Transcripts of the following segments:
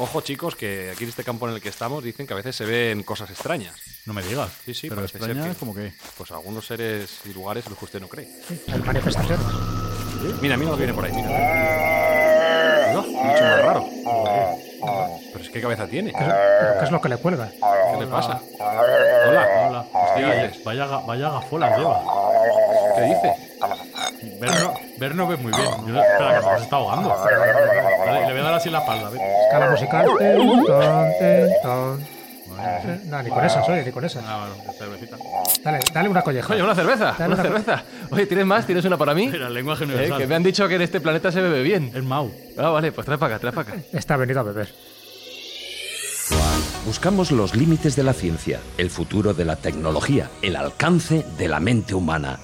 Ojo, chicos, que aquí en este campo en el que estamos dicen que a veces se ven cosas extrañas. No me digas. Sí, sí, pero extrañas que- como que... Pues algunos seres y lugares en los que usted no cree. Hay manifestaciones. Mira, mira lo que viene por ahí. Mira. Un bicho más raro. Pero es que cabeza tiene. ¿Qué es, qué es lo que le cuelga? ¿Qué le pasa? Hola. Hola. ¿Qué Hostia, dices? vaya, vaya gafolas lleva. ¿Qué dice? Ver no, ver no ve muy bien. Yo espera, que se nos está ahogando. Vale, le voy a dar así en la espalda. Escala musical. Ten, ton, ten, ton. Eh, No, ni con esas, oye, ni con esas. Ah, bueno, cervecita. Dale, dale una colleja. Oye, una cerveza, Dale una una- cerveza. Oye, ¿tienes más? ¿Tienes una para mí? Mira, el lenguaje Eh, universal. que me han dicho que en este planeta se bebe bien. Es Mau. Ah, vale, pues trae para acá, trae para acá. Está venido a beber. Buscamos los límites de la ciencia, el futuro de la tecnología, el alcance de la mente humana.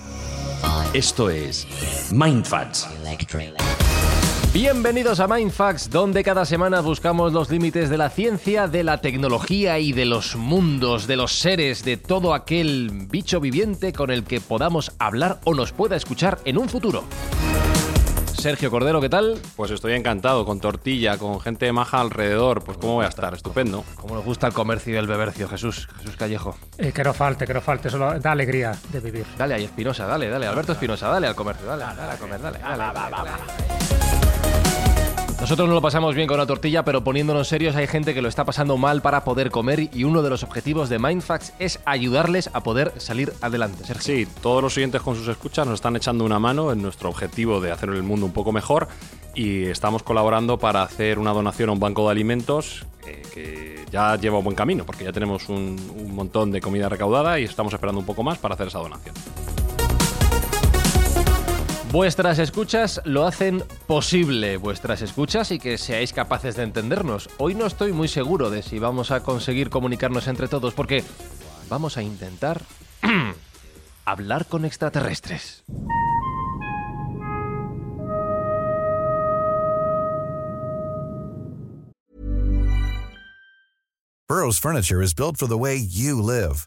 Esto es Mindfacts. Bienvenidos a Mindfax, donde cada semana buscamos los límites de la ciencia, de la tecnología y de los mundos, de los seres, de todo aquel bicho viviente con el que podamos hablar o nos pueda escuchar en un futuro. Sergio Cordero, ¿qué tal? Pues estoy encantado, con tortilla, con gente maja alrededor. Pues cómo voy a estar, estupendo. Como nos gusta el comercio y el bebercio, Jesús, Jesús Callejo. Eh, que no falte, que no falte. Solo da alegría de vivir. Dale ahí, Espinosa, dale, dale, Alberto Espinosa, dale al comercio, dale, dale a comer, dale, dale, dale, dale. Nosotros nos lo pasamos bien con la tortilla, pero poniéndonos serios hay gente que lo está pasando mal para poder comer y uno de los objetivos de Mindfax es ayudarles a poder salir adelante. Sergio. Sí, todos los oyentes con sus escuchas nos están echando una mano en nuestro objetivo de hacer el mundo un poco mejor y estamos colaborando para hacer una donación a un banco de alimentos eh, que ya lleva un buen camino porque ya tenemos un, un montón de comida recaudada y estamos esperando un poco más para hacer esa donación. Vuestras escuchas lo hacen posible, vuestras escuchas y que seáis capaces de entendernos. Hoy no estoy muy seguro de si vamos a conseguir comunicarnos entre todos porque vamos a intentar hablar con extraterrestres. Burrow's furniture is built for the way you live.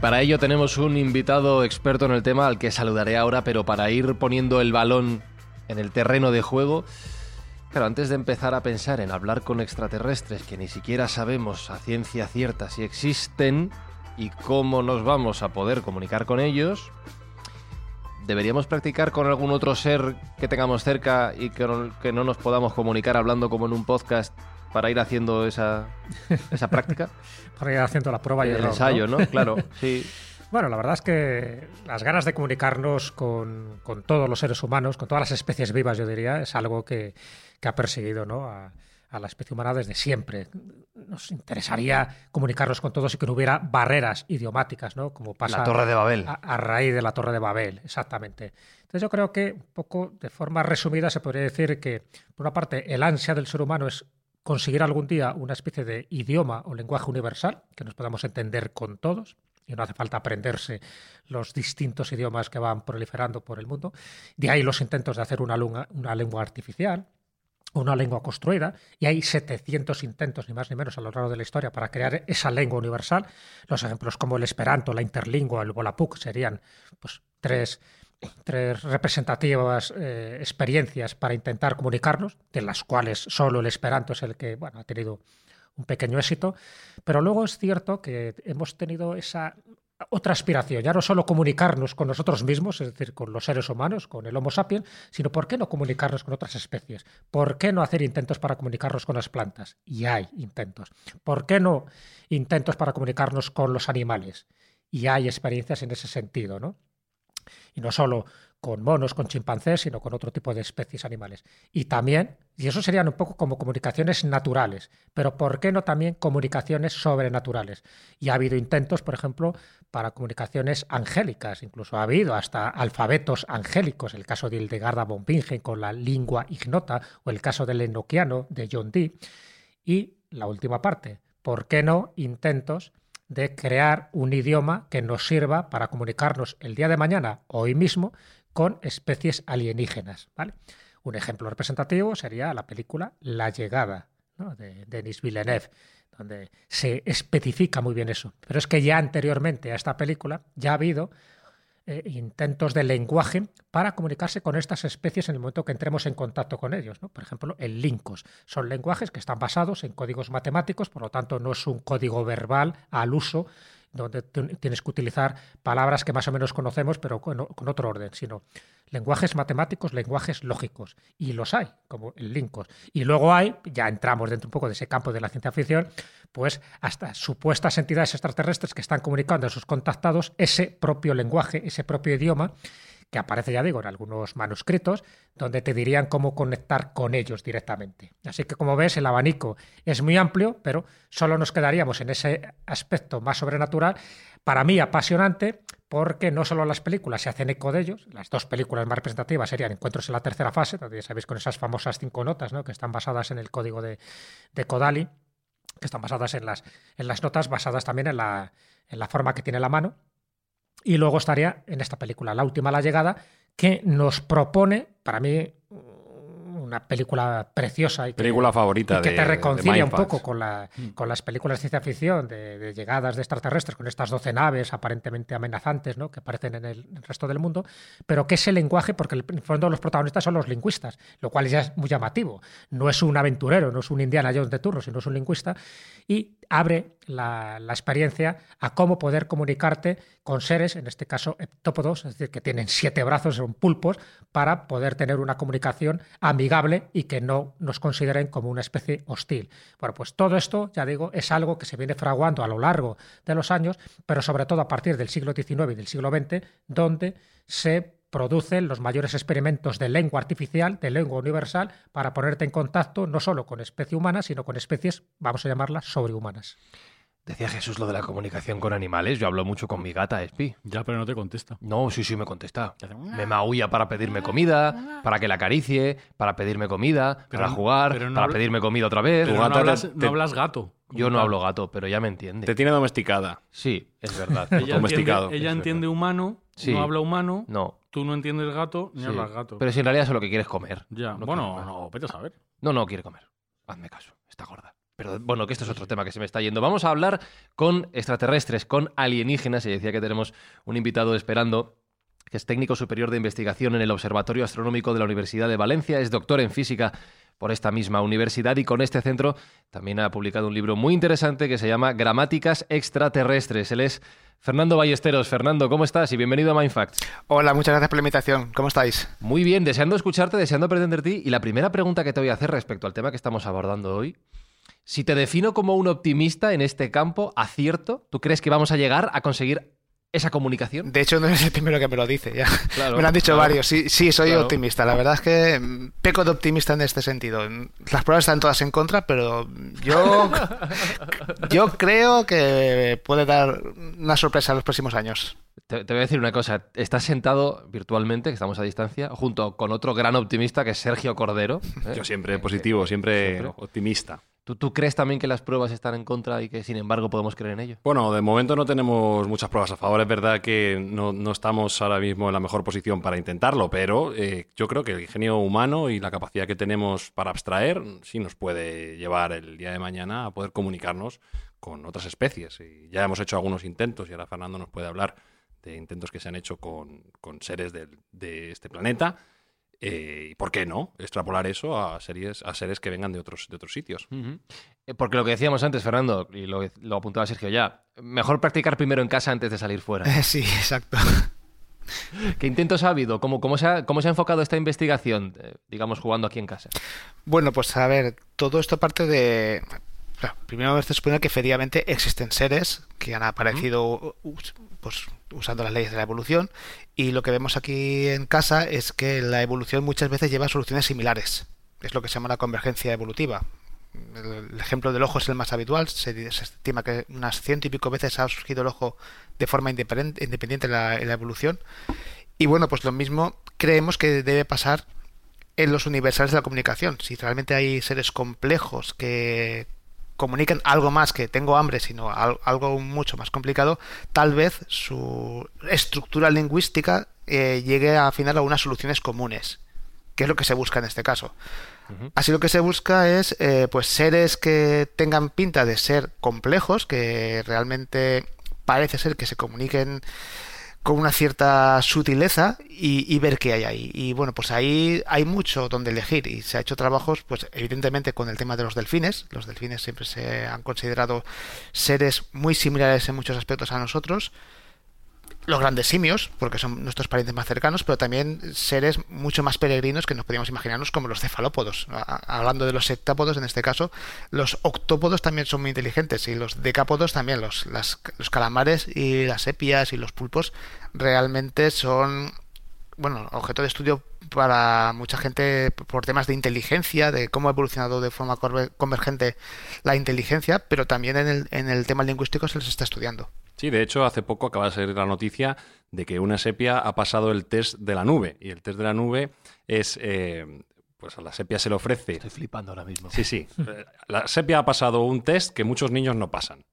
Para ello tenemos un invitado experto en el tema al que saludaré ahora, pero para ir poniendo el balón en el terreno de juego, claro, antes de empezar a pensar en hablar con extraterrestres que ni siquiera sabemos a ciencia cierta si existen y cómo nos vamos a poder comunicar con ellos, deberíamos practicar con algún otro ser que tengamos cerca y que no, que no nos podamos comunicar hablando como en un podcast para ir haciendo esa, esa práctica. Para ir haciendo la prueba y el error, ensayo, ¿no? Claro, sí. Bueno, la verdad es que las ganas de comunicarnos con, con todos los seres humanos, con todas las especies vivas, yo diría, es algo que, que ha perseguido ¿no? a, a la especie humana desde siempre. Nos interesaría comunicarnos con todos y que no hubiera barreras idiomáticas, ¿no? Como pasa La Torre de Babel. a, a raíz de la Torre de Babel, exactamente. Entonces yo creo que, un poco de forma resumida, se podría decir que, por una parte, el ansia del ser humano es conseguir algún día una especie de idioma o lenguaje universal que nos podamos entender con todos y no hace falta aprenderse los distintos idiomas que van proliferando por el mundo. De ahí los intentos de hacer una, lengua artificial, una lengua construida, y hay 700 intentos, ni más ni menos, a lo largo de la historia para crear esa lengua universal. Los ejemplos como el esperanto, la interlingua, el volapük serían pues, tres, tres representativas eh, experiencias para intentar comunicarnos, de las cuales solo el esperanto es el que bueno, ha tenido un pequeño éxito, pero luego es cierto que hemos tenido esa otra aspiración, ya no solo comunicarnos con nosotros mismos, es decir, con los seres humanos, con el Homo sapiens, sino por qué no comunicarnos con otras especies, por qué no hacer intentos para comunicarnos con las plantas, y hay intentos, por qué no intentos para comunicarnos con los animales, y hay experiencias en ese sentido, ¿no? Y no solo con monos, con chimpancés, sino con otro tipo de especies animales. Y también, y eso serían un poco como comunicaciones naturales, pero ¿por qué no también comunicaciones sobrenaturales? Y ha habido intentos, por ejemplo, para comunicaciones angélicas, incluso ha habido hasta alfabetos angélicos, el caso de Hildegarda von Bingen con la lingua ignota o el caso del enoquiano de John Dee. Y la última parte, ¿por qué no intentos de crear un idioma que nos sirva para comunicarnos el día de mañana, hoy mismo, con especies alienígenas? ¿vale? Un ejemplo representativo sería la película La llegada de Denis Villeneuve, donde se especifica muy bien eso. Pero es que ya anteriormente a esta película ya ha habido eh, intentos de lenguaje para comunicarse con estas especies en el momento que entremos en contacto con ellos. Por ejemplo, el lincos. Son lenguajes que están basados en códigos matemáticos, por lo tanto no es un código verbal al uso donde tienes que utilizar palabras que más o menos conocemos, pero con, otro orden, sino lenguajes matemáticos, lenguajes lógicos. Y los hay, como el Lincos. Y luego hay, ya entramos dentro un poco de ese campo de la ciencia ficción, pues hasta supuestas entidades extraterrestres que están comunicando a sus contactados ese propio lenguaje, ese propio idioma, que aparece, ya digo, en algunos manuscritos, donde te dirían cómo conectar con ellos directamente. Así que, como ves, el abanico es muy amplio, pero solo nos quedaríamos en ese aspecto más sobrenatural, para mí apasionante, porque no solo las películas se hacen eco de ellos, las dos películas más representativas serían Encuentros en la tercera fase, donde ya sabéis con esas famosas cinco notas, ¿no? que están basadas en el código de, de Kodali, que están basadas en las, en las notas, basadas también en la, en la forma que tiene la mano, y luego estaría en esta película, La última la llegada, que nos propone, para mí, una película preciosa y que, película favorita y que de, te reconcilia un poco con, la, con las películas de ciencia ficción, de, de, llegadas de extraterrestres, con estas 12 naves aparentemente amenazantes ¿no? que aparecen en el, en el, resto del mundo, pero que ese lenguaje, porque en el fondo los protagonistas son los lingüistas, lo cual ya es muy llamativo. No es un aventurero, no es un Indiana Jones de turno, sino es un lingüista, y abre la, experiencia a cómo poder comunicarte con seres, en este caso heptópodos, es decir, que tienen siete brazos, son pulpos, para poder tener una comunicación amigable y que no nos consideren como una especie hostil. Bueno, pues todo esto, ya digo, es algo que se viene fraguando a lo largo de los años, pero sobre todo a partir del siglo XIX y del siglo XX, donde se producen los mayores experimentos de lengua artificial, de lengua universal, para ponerte en contacto no solo con especie humana, sino con especies, vamos a llamarlas, sobrehumanas. Decía Jesús lo de la comunicación con animales. Yo hablo mucho con mi gata, Espi. Ya, pero no te contesta. No, sí, sí, me contesta. Me maulla para pedirme comida, para que la acaricie, para pedirme comida, Pero para jugar, no para pedirme comida otra vez. Pero no, gata hablas, te- no hablas gato. Yo no tal. hablo gato, pero ya me entiende. Te tiene domesticada. Sí, es verdad. Ella domesticado. entiende, ella Es entiende humano, Sí. no habla humano, No. tú no entiendes gato, ni sí. hablas gato. Pero si en realidad eso lo que quiere es comer. ya, no bueno, no, vete a saber. No, no quiere comer. Hazme caso, está gorda. Pero bueno, que esto es otro tema que se me está yendo. Vamos a hablar con extraterrestres, con alienígenas. Y decía que tenemos un invitado esperando, que es técnico superior de investigación en el Observatorio Astronómico de la Universidad de Valencia, es doctor en física por esta misma universidad y con este centro también ha publicado un libro muy interesante que se llama Gramáticas extraterrestres. Él es Fernando Ballesteros. Fernando, ¿cómo estás? Y bienvenido a Mindfact. Hola, muchas gracias por la invitación. ¿Cómo estáis? Muy bien, deseando escucharte, deseando aprender de ti. Y la primera pregunta que te voy a hacer respecto al tema que estamos abordando hoy, si te defino como un optimista en este campo, acierto, ¿tú crees que vamos a llegar a conseguir esa comunicación? De hecho, no eres el primero que me lo dice. Ya. Claro, me lo han dicho claro. varios. Sí, sí, soy Claro. optimista. La verdad es que mm, peco de optimista en este sentido. Las pruebas están todas en contra, pero yo, yo creo que puede dar una sorpresa en los próximos años. Te, te voy a decir una cosa, estás sentado virtualmente, que estamos a distancia, junto con otro gran optimista que es Sergio Cordero. ¿eh? Yo siempre positivo, siempre, Siempre. optimista. ¿Tú, ¿Tú crees también que las pruebas están en contra y que sin embargo podemos creer en ello? Bueno, de momento no tenemos muchas pruebas a favor. Es verdad que no, estamos ahora mismo en la mejor posición para intentarlo, pero eh, yo creo que el ingenio humano y la capacidad que tenemos para abstraer sí nos puede llevar el día de mañana a poder comunicarnos con otras especies. Y ya hemos hecho algunos intentos y ahora Fernando nos puede hablar de intentos que se han hecho con, con seres de este planeta. Eh, ¿Y por qué no extrapolar eso a series, a seres que vengan de otros, de otros sitios? Eh, Porque lo que decíamos antes, Fernando, y lo, lo apuntaba Sergio ya, mejor practicar primero en casa antes de salir fuera. Sí, exacto. ¿Qué intentos ha habido? ¿Cómo, cómo, se, ha, cómo se ha enfocado esta investigación, eh, digamos, jugando aquí en casa? Bueno, pues a ver, todo esto parte de... claro, primero se supone que efectivamente existen seres que han aparecido pues, usando las leyes de la evolución y lo que vemos aquí en casa es que la evolución muchas veces lleva soluciones similares. Es lo que se llama la convergencia evolutiva. El, ejemplo del ojo es el más habitual. Se, estima que unas ciento y pico veces ha surgido el ojo de forma independiente en la evolución. Y bueno, pues lo mismo creemos que debe pasar en los universales de la comunicación. Si realmente hay seres complejos que comunican algo más que tengo hambre, sino al- algo mucho más complicado, tal vez su estructura lingüística eh, llegue a final a unas soluciones comunes, que es lo que se busca en este caso. Así lo que se busca es eh, pues seres que tengan pinta de ser complejos, que realmente parece ser que se comuniquen con una cierta sutileza y, ver qué hay ahí. Y bueno, pues ahí hay mucho donde elegir y se ha hecho trabajos, pues evidentemente con el tema de los delfines. Los delfines siempre se han considerado seres muy similares en muchos aspectos a nosotros. Los grandes simios, porque son nuestros parientes más cercanos, pero también seres mucho más peregrinos que nos podíamos imaginarnos como los cefalópodos. Hablando de los septápodos, en este caso, los octópodos también son muy inteligentes y los decápodos también, los, las- los calamares y las sepias y los pulpos realmente son bueno, objeto de estudio para mucha gente por temas de inteligencia, de cómo ha evolucionado de forma convergente la inteligencia, pero también en el, en el tema lingüístico se les está estudiando. Sí, de hecho, hace poco acaba de salir la noticia de que una sepia ha pasado el test de la nube. Y el test de la nube es, eh, pues a la sepia se le ofrece... Estoy flipando ahora mismo. Sí, sí. La sepia ha pasado un test que muchos niños no pasan.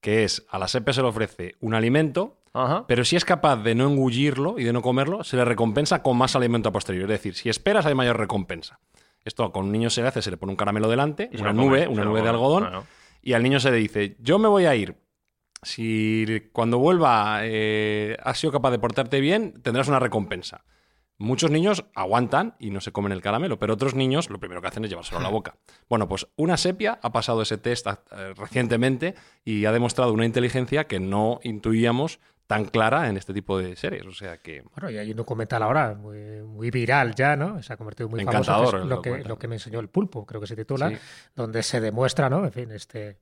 Que es, a la sepia se le ofrece un alimento, Ajá. pero si es capaz de no engullirlo y de no comerlo, se le recompensa con más alimento a posteriori. Es decir, si esperas hay mayor recompensa. Esto con un niño se le hace, se le pone un caramelo delante, Y una come, nube, una nube de algodón, y al niño se le dice, yo me voy a ir. Si cuando vuelva eh, has sido capaz de portarte bien, tendrás una recompensa. Muchos niños aguantan y no se comen el caramelo, pero otros niños lo primero que hacen es llevárselo a la boca. Bueno, pues una sepia ha pasado ese test eh, recientemente y ha demostrado una inteligencia que no intuíamos tan clara en este tipo de series. O sea que Bueno, y hay un documental ahora muy, muy viral ya, ¿no? Se ha convertido muy famoso. Que es lo, que, lo que me enseñó el pulpo, creo que se titula, Sí. donde se demuestra, ¿no? En fin, este,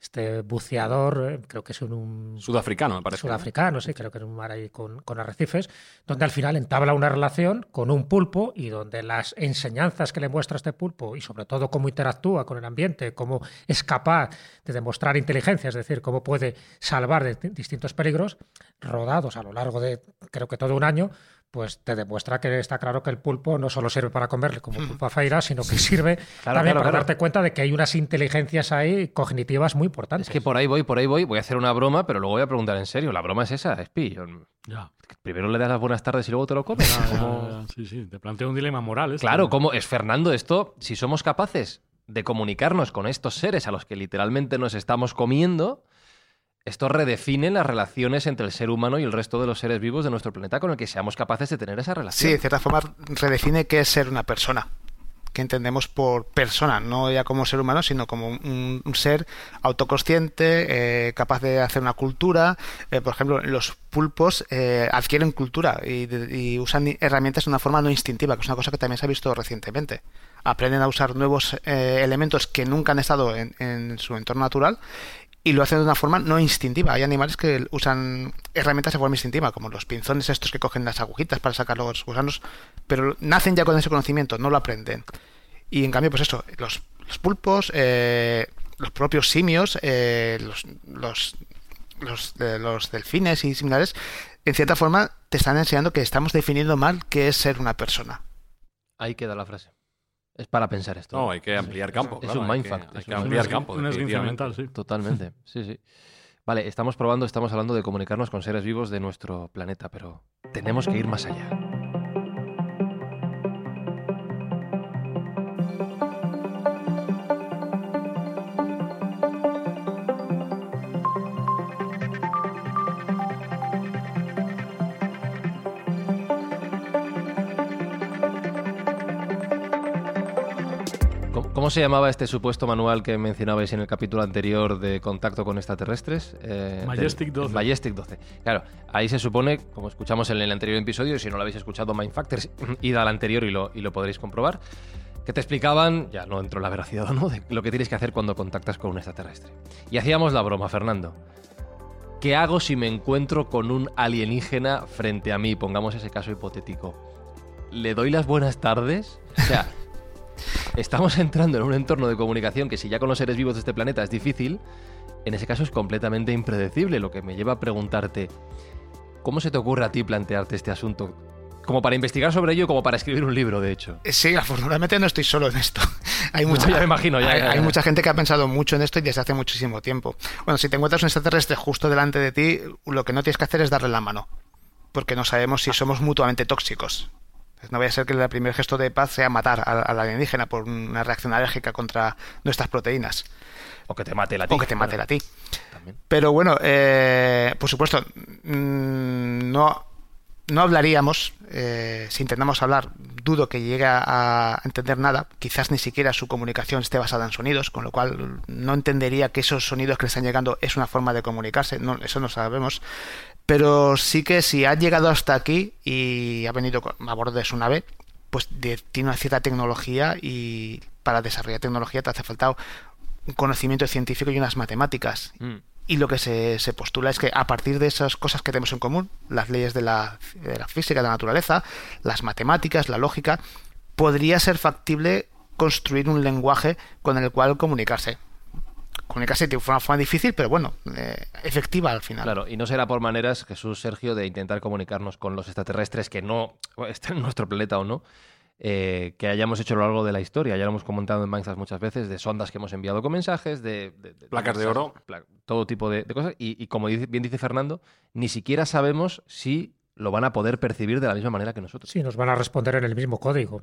este buceador, eh, creo que es un, un sudafricano, me parece. ¿no? sudafricano, sí, creo que en un mar ahí con, con arrecifes, donde al final entabla una relación con un pulpo y donde las enseñanzas que le muestra este pulpo y sobre todo cómo interactúa con el ambiente, cómo es capaz de demostrar inteligencia, es decir, cómo puede salvar de di- distintos peligros, rodados a lo largo de creo que todo un año, pues te demuestra que está claro que el pulpo no solo sirve para comerle como pulpo a feira, sino que sirve Claro, también claro, para claro. darte cuenta de que hay unas inteligencias ahí cognitivas muy importantes. Es que por ahí voy, por ahí voy. Voy a hacer una broma, pero luego voy a preguntar en serio. La broma es esa, Espi. Yo- Ya. Primero le das las buenas tardes y luego te lo comes. Ya, ya, ¿Cómo- ya, Sí, sí, te plantea un dilema moral. esto. Claro, ¿cómo es Fernando esto? Si somos capaces de comunicarnos con estos seres a los que literalmente nos estamos comiendo, esto redefine las relaciones entre el ser humano y el resto de los seres vivos de nuestro planeta con el que seamos capaces de tener esa Sí, relación. de cierta forma redefine qué es ser una persona. Que entendemos por persona, no ya como ser humano, sino como un, ser autoconsciente, eh, capaz de hacer una cultura. Eh, por ejemplo, los pulpos eh, adquieren cultura y, y usan herramientas de una forma no instintiva, que es una cosa que también se ha visto recientemente. Aprenden a usar nuevos eh, elementos que nunca han estado en su entorno natural y lo hacen de una forma no instintiva. Hay animales que usan herramientas de forma instintiva, como los pinzones estos que cogen las agujitas para sacar los gusanos, pero nacen ya con ese conocimiento, no lo aprenden. Y en cambio, pues eso, los, los pulpos, eh, los propios simios, eh, los, los, eh, los delfines y similares, en cierta forma te están enseñando que estamos definiendo mal qué es ser una persona. Ahí queda la frase. Es para pensar esto. No, hay que ampliar campo. Es claro, un mindfuck, Hay es que ampliar Un campo. mental, sí. Totalmente, sí, sí. Vale, estamos probando, estamos hablando de comunicarnos con seres vivos de nuestro planeta, pero tenemos que ir más allá. ¿Cómo se llamaba este supuesto manual que mencionabais en el capítulo anterior de contacto con extraterrestres? Eh, Majestic 12. Majestic 12. Claro, ahí se supone, como escuchamos en el anterior episodio, si no lo habéis escuchado, Mindfactors, id al anterior y lo, y lo podréis comprobar, que te explicaban, ya no entro en la veracidad o no, de lo que tienes que hacer cuando contactas con un extraterrestre. Y hacíamos la broma, Fernando. ¿Qué hago si me encuentro con un alienígena frente a mí? Pongamos ese caso hipotético. ¿Le doy las buenas tardes? O sea, estamos entrando en un entorno de comunicación que si ya con los seres vivos de este planeta es difícil, en ese caso es completamente impredecible, lo que me lleva a preguntarte, ¿cómo se te ocurre a ti plantearte este asunto? Como para investigar sobre ello, como para escribir un libro, de hecho. Eh, sí, afortunadamente no estoy solo en esto. Hay mucha, me imagino, hay, mucha gente que ha pensado mucho en esto y desde hace muchísimo tiempo. Bueno, si te encuentras un extraterrestre justo delante de ti, lo que no tienes que hacer es darle la mano. Porque no sabemos si somos mutuamente tóxicos. No vaya a ser que el primer gesto de paz sea matar a, la alienígena por una reacción alérgica contra nuestras proteínas. O que te mate la ti. O que te mate la ti. Pero bueno, eh, por supuesto, mm, no no hablaríamos, eh, si intentamos hablar, dudo que llegue a entender nada, quizás ni siquiera su comunicación esté basada en sonidos, con lo cual no entendería que esos sonidos que le están llegando es una forma de comunicarse, no, eso no sabemos, pero sí que si ha llegado hasta aquí y ha venido a bordo de su nave, pues tiene una cierta tecnología y para desarrollar tecnología te hace falta un conocimiento científico y unas matemáticas. Mm. Y lo que se, postula es que a partir de esas cosas que tenemos en común, las leyes de la, física, de la naturaleza, las matemáticas, la lógica, podría ser factible construir un lenguaje con el cual comunicarse comunicarse de una forma difícil, pero bueno, eh, efectiva al final. Claro, y no será por maneras, Jesús Sergio, de intentar comunicarnos con los extraterrestres que no estén en nuestro planeta o no, eh, que hayamos hecho a lo largo de la historia. Ya lo hemos comentado en Minecraft muchas veces, de sondas que hemos enviado con mensajes, de... Placas de, oro. todo tipo de, cosas. Y, como bien dice Fernando, ni siquiera sabemos si lo van a poder percibir de la misma manera que nosotros. Sí, nos van a responder en el mismo código.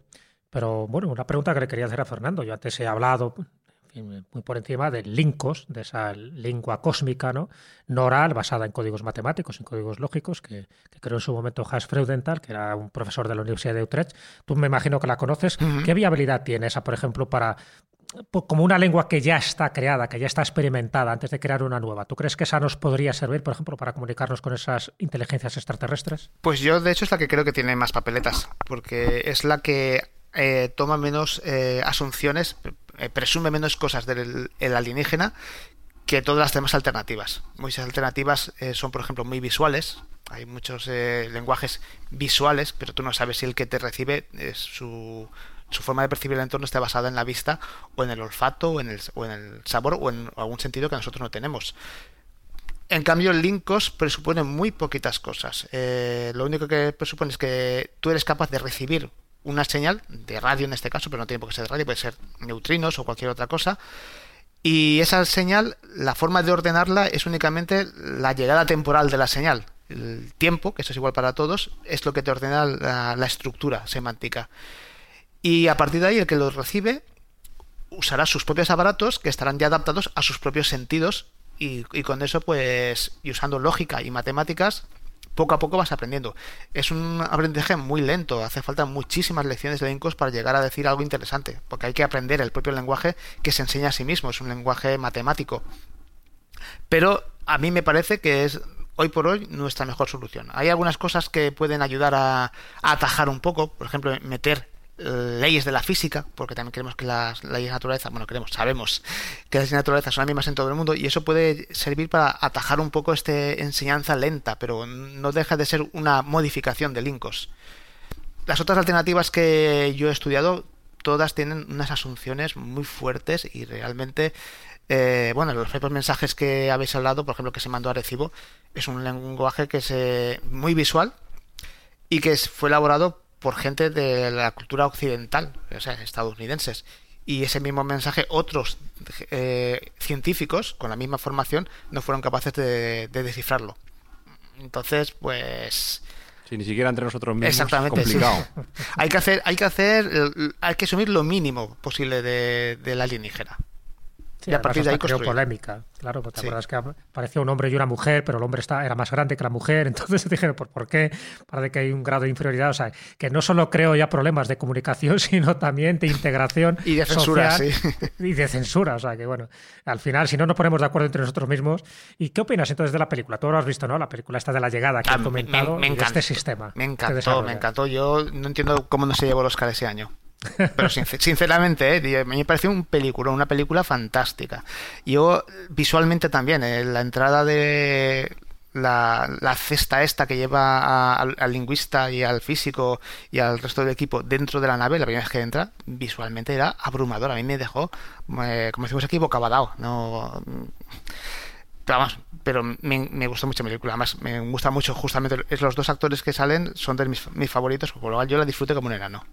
Pero bueno, una pregunta que le quería hacer a Fernando. Yo antes he hablado muy por encima de Lincos, de esa lengua cósmica, ¿no? oral, basada en códigos matemáticos, en códigos lógicos, que, creó en su momento Hans Freudenthal, que era un profesor de la Universidad de Utrecht. Tú me imagino que la conoces. ¿Qué viabilidad tiene esa, por ejemplo, para como una lengua que ya está creada, que ya está experimentada antes de crear una nueva. ¿Tú crees que esa nos podría servir, por ejemplo, para comunicarnos con esas inteligencias extraterrestres? Pues yo, de hecho, es la que creo que tiene más papeletas, porque es la que eh, toma menos eh, asunciones, eh, presume menos cosas del alienígena que todas las demás alternativas. Muchas alternativas eh, son, por ejemplo, muy visuales. Hay muchos eh, lenguajes visuales, pero tú no sabes si el que te recibe es su, forma de percibir el entorno está basada en la vista o en el olfato o en el, o en el sabor o en algún sentido que nosotros no tenemos. En cambio, el Linkos presupone muy poquitas cosas. lo único que presupone es que tú eres capaz de recibir una señal de radio en este caso, pero no tiene por qué ser de radio, puede ser neutrinos o cualquier otra cosa. Y esa señal, la forma de ordenarla es únicamente la llegada temporal de la señal. El tiempo, que eso es igual para todos, es lo que te ordena la, estructura semántica. Y a partir de ahí, el que lo recibe usará sus propios aparatos que estarán ya adaptados a sus propios sentidos y, y, con eso pues y usando lógica y matemáticas poco a poco vas aprendiendo. Es un aprendizaje muy lento, hace falta muchísimas lecciones de Incos para llegar a decir algo interesante, porque hay que aprender el propio lenguaje que se enseña a sí mismo, es un lenguaje matemático. Pero a mí me parece que es hoy por hoy nuestra mejor solución. Hay algunas cosas que pueden ayudar a, a atajar un poco, por ejemplo, meter leyes de la física, porque también creemos que las leyes de naturaleza, bueno, creemos, sabemos que las leyes de naturaleza son las mismas en todo el mundo y eso puede servir para atajar un poco esta enseñanza lenta, pero no deja de ser una modificación de Linkos. Las otras alternativas que yo he estudiado, todas tienen unas asunciones muy fuertes y realmente, eh, bueno, los propios mensajes que habéis hablado, por ejemplo, que se mandó a Recibo, es un lenguaje que es muy visual y que fue elaborado por gente de la cultura occidental, o sea, estadounidenses. Y ese mismo mensaje, otros eh, científicos con la misma formación no fueron capaces de, descifrarlo. Entonces, pues. Sí, ni siquiera entre nosotros mismos. Exactamente. complicado. hay que hacer, hay que hacer, hay que asumir lo mínimo posible de, de la alienígena. Y a partir de ahí creó polémica. Claro, porque te acuerdas que apareció un hombre y una mujer, pero el hombre está, era más grande que la mujer, entonces dijeron, ¿por, ¿por qué? Parece que hay un grado de inferioridad. O sea, que no solo creo ya problemas de comunicación, sino también de integración y de censura, sí. y de censura. O sea, que bueno, al final, si no nos ponemos de acuerdo entre nosotros mismos. ¿Y qué opinas entonces de la película? Tú lo has visto, ¿no? La película esta de la llegada que ah, comentado me, de este sistema. Me encantó, me encantó. Yo no entiendo cómo no se llevó el Oscar ese año. Pero sinceramente, eh, me pareció un película, una película fantástica. Yo visualmente también, eh, la entrada de la, cesta esta que lleva al, lingüista y al físico y al resto del equipo dentro de la nave, la primera vez que entra, visualmente era abrumador. A mí me dejó, eh, como decimos aquí, bocabadao. No, pero vamos, pero me, me, gustó mucho la película. Además, me gusta mucho justamente los dos actores que salen, son de mis, mis favoritos, por lo cual yo la disfruté como un enano.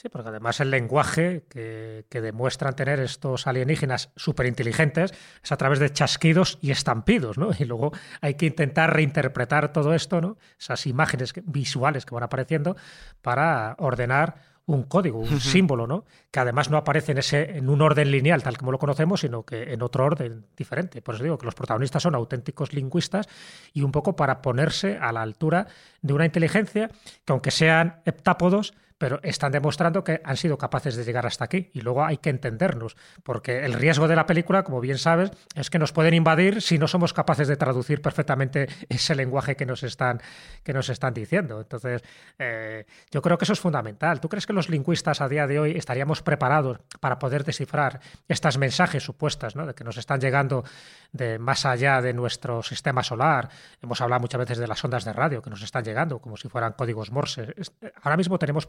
Sí, porque además el lenguaje que, demuestran tener estos alienígenas súper inteligentes es a través de chasquidos y estampidos, ¿no? Y luego hay que intentar reinterpretar todo esto, ¿no? Esas imágenes visuales que van apareciendo para ordenar un código, un símbolo, ¿no? Que además no aparece en, ese, en un orden lineal tal como lo conocemos, sino que en otro orden diferente. Por eso digo que los protagonistas son auténticos lingüistas y un poco para ponerse a la altura de una inteligencia que aunque sean heptápodos, pero están demostrando que han sido capaces de llegar hasta aquí. Y luego hay que entendernos, porque el riesgo de la película, como bien sabes, es que nos pueden invadir si no somos capaces de traducir perfectamente ese lenguaje que nos están, que nos están diciendo. Entonces, eh, yo creo que eso es fundamental. ¿Tú crees que los lingüistas a día de hoy estaríamos preparados para poder descifrar estas mensajes supuestas ¿no? de que nos están llegando de más allá de nuestro sistema solar? Hemos hablado muchas veces de las ondas de radio que nos están llegando como si fueran códigos Morse. Ahora mismo tenemos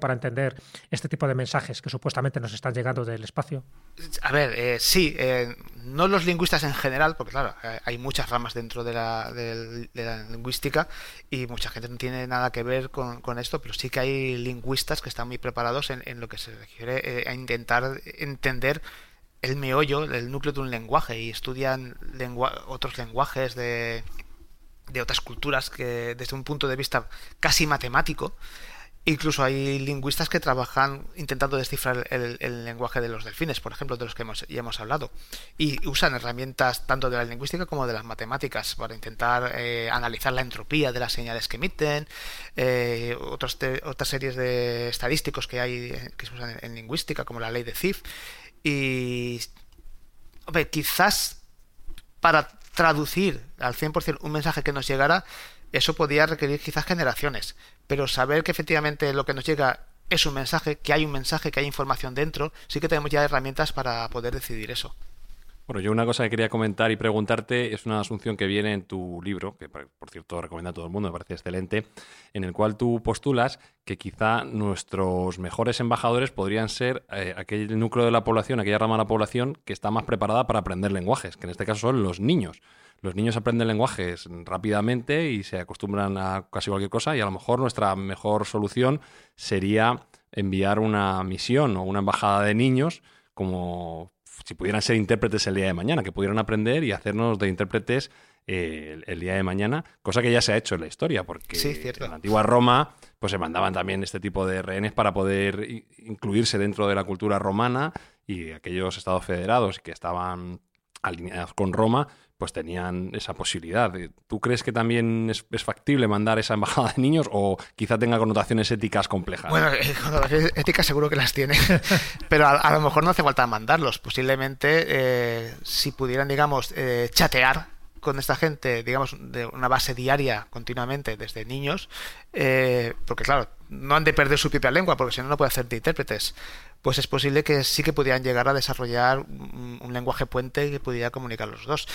para entender este tipo de mensajes que supuestamente nos están llegando del espacio? A ver, eh, sí, eh, no los lingüistas en general, porque claro, eh, hay muchas ramas dentro de la, lingüística y mucha gente no tiene nada que ver con, esto, pero sí que hay lingüistas que están muy preparados en, lo que se refiere a intentar entender el meollo, el núcleo de un lenguaje y estudian otros lenguajes de, de otras culturas que desde un punto de vista casi matemático Incluso hay lingüistas que trabajan intentando descifrar el, lenguaje de los delfines, por ejemplo, de los que hemos, ya hemos hablado. Y usan herramientas tanto de la lingüística como de las matemáticas para intentar eh, analizar la entropía de las señales que emiten, eh, otras series de estadísticos que hay eh, que se usan en, lingüística, como la ley de Zipf. Y, hombre, quizás para traducir al 100% un mensaje que nos llegara, eso podía requerir quizás generaciones, pero saber que efectivamente lo que nos llega es un mensaje, que hay un mensaje, que hay información dentro, sí que tenemos ya herramientas para poder decidir eso. Bueno, yo una cosa que quería comentar y preguntarte es una asunción que viene en tu libro, que por cierto recomienda a todo el mundo, me parece excelente, en el cual tú postulas que quizá nuestros mejores embajadores podrían ser eh, aquel núcleo de la población, aquella rama de la población que está más preparada para aprender lenguajes, que en este caso son los niños los niños aprenden lenguajes rápidamente y se acostumbran a casi cualquier cosa y a lo mejor nuestra mejor solución sería enviar una misión o una embajada de niños como si pudieran ser intérpretes el día de mañana, que pudieran aprender y hacernos de intérpretes eh, el, día de mañana, cosa que ya se ha hecho en la historia, porque en la antigua Roma pues se mandaban también este tipo de rehenes para poder incluirse dentro de la cultura romana y aquellos estados federados que estaban alineados con Roma, pues tenían esa posibilidad. ¿Tú crees que también es, factible mandar esa embajada de niños o quizá tenga connotaciones éticas complejas? Bueno, eh, éticas seguro que las tiene, pero a, lo mejor no hace falta mandarlos. Posiblemente, eh, si pudieran, digamos, eh, chatear con esta gente, digamos, de una base diaria continuamente desde niños, porque claro, no han de perder su propia lengua, porque si no, no puede hacer de intérpretes pues es posible que sí que pudieran llegar a desarrollar un lenguaje puente que pudiera comunicar los dos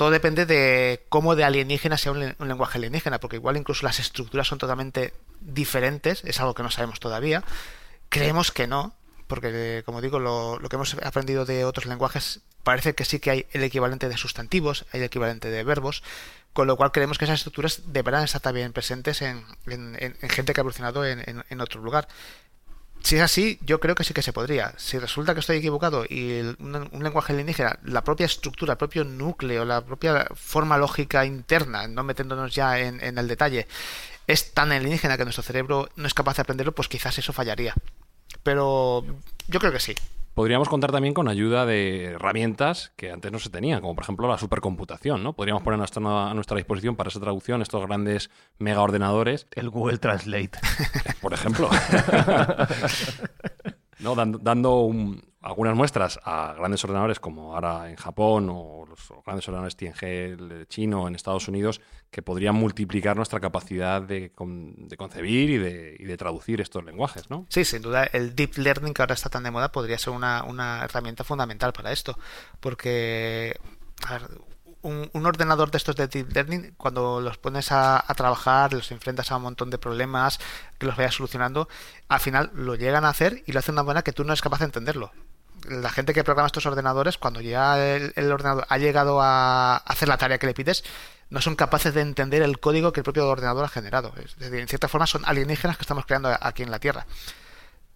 todo depende de cómo de alienígena sea un, lenguaje alienígena, porque igual incluso las estructuras son totalmente diferentes, es algo que no sabemos todavía. Creemos que no, porque como digo, lo, que hemos aprendido de otros lenguajes parece que sí que hay el equivalente de sustantivos, hay el equivalente de verbos, con lo cual creemos que esas estructuras deberán estar también presentes en, gente que ha evolucionado en, otro lugar. Si es así, yo creo que sí que se podría. Si resulta que estoy equivocado y un, lenguaje alienígena, la propia estructura, el propio núcleo, la propia forma lógica interna, no metiéndonos ya en, el detalle, es tan alienígena que nuestro cerebro no es capaz de aprenderlo, pues quizás eso fallaría. Pero yo creo que sí. Podríamos contar también con ayuda de herramientas que antes no se tenían, como por ejemplo la supercomputación, ¿no? Podríamos poner a nuestra disposición para esa traducción estos grandes mega ordenadores. El Google Translate. Por ejemplo. ¿no? dando, un, algunas muestras a grandes ordenadores como ahora en Japón o los grandes ordenadores TNG chino en Estados Unidos que podrían multiplicar nuestra capacidad de, concebir y de, traducir estos lenguajes, ¿no? Sí, sin duda el deep learning que ahora está tan de moda podría ser una, herramienta fundamental para esto porque un, ordenador de estos de Deep Learning, cuando los pones a, trabajar, los enfrentas a un montón de problemas, que los vayas solucionando, al final lo llegan a hacer y lo hacen de una manera que tú no eres capaz de entenderlo. La gente que programa estos ordenadores, cuando ya el, ordenador ha llegado a hacer la tarea que le pides, no son capaces de entender el código que el propio ordenador ha generado. Es decir, en cierta forma son alienígenas que estamos creando aquí en la Tierra.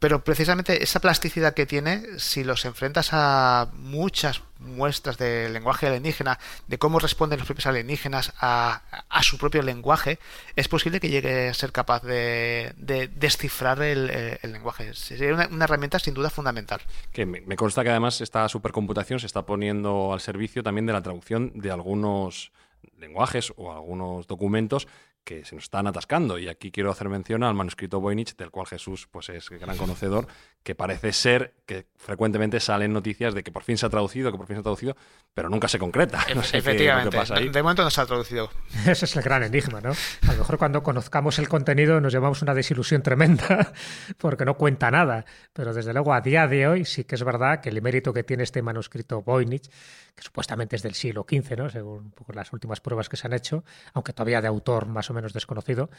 Pero precisamente esa plasticidad que tiene, si los enfrentas a muchas muestras de lenguaje alienígena, de cómo responden los propios alienígenas a, su propio lenguaje, es posible que llegue a ser capaz de, descifrar el, lenguaje. Sería una, herramienta sin duda fundamental. Que me consta que además esta supercomputación se está poniendo al servicio también de la traducción de algunos lenguajes o algunos documentos que se nos están atascando. Y aquí quiero hacer mención al manuscrito Voynich, del cual Jesús pues, es gran conocedor, que parece ser que frecuentemente salen noticias de que por fin se ha traducido, que por fin se ha traducido, pero nunca se concreta. No sé Efectivamente, qué, pasa ahí. de momento no se ha traducido. Ese es el gran enigma, ¿no? A lo mejor cuando conozcamos el contenido nos llevamos una desilusión tremenda porque no cuenta nada. Pero desde luego a día de hoy sí que es verdad que el mérito que tiene este manuscrito Voynich, que supuestamente es del siglo XV, ¿no? según las últimas pruebas que se han hecho, aunque todavía de autor más o menos desconocido,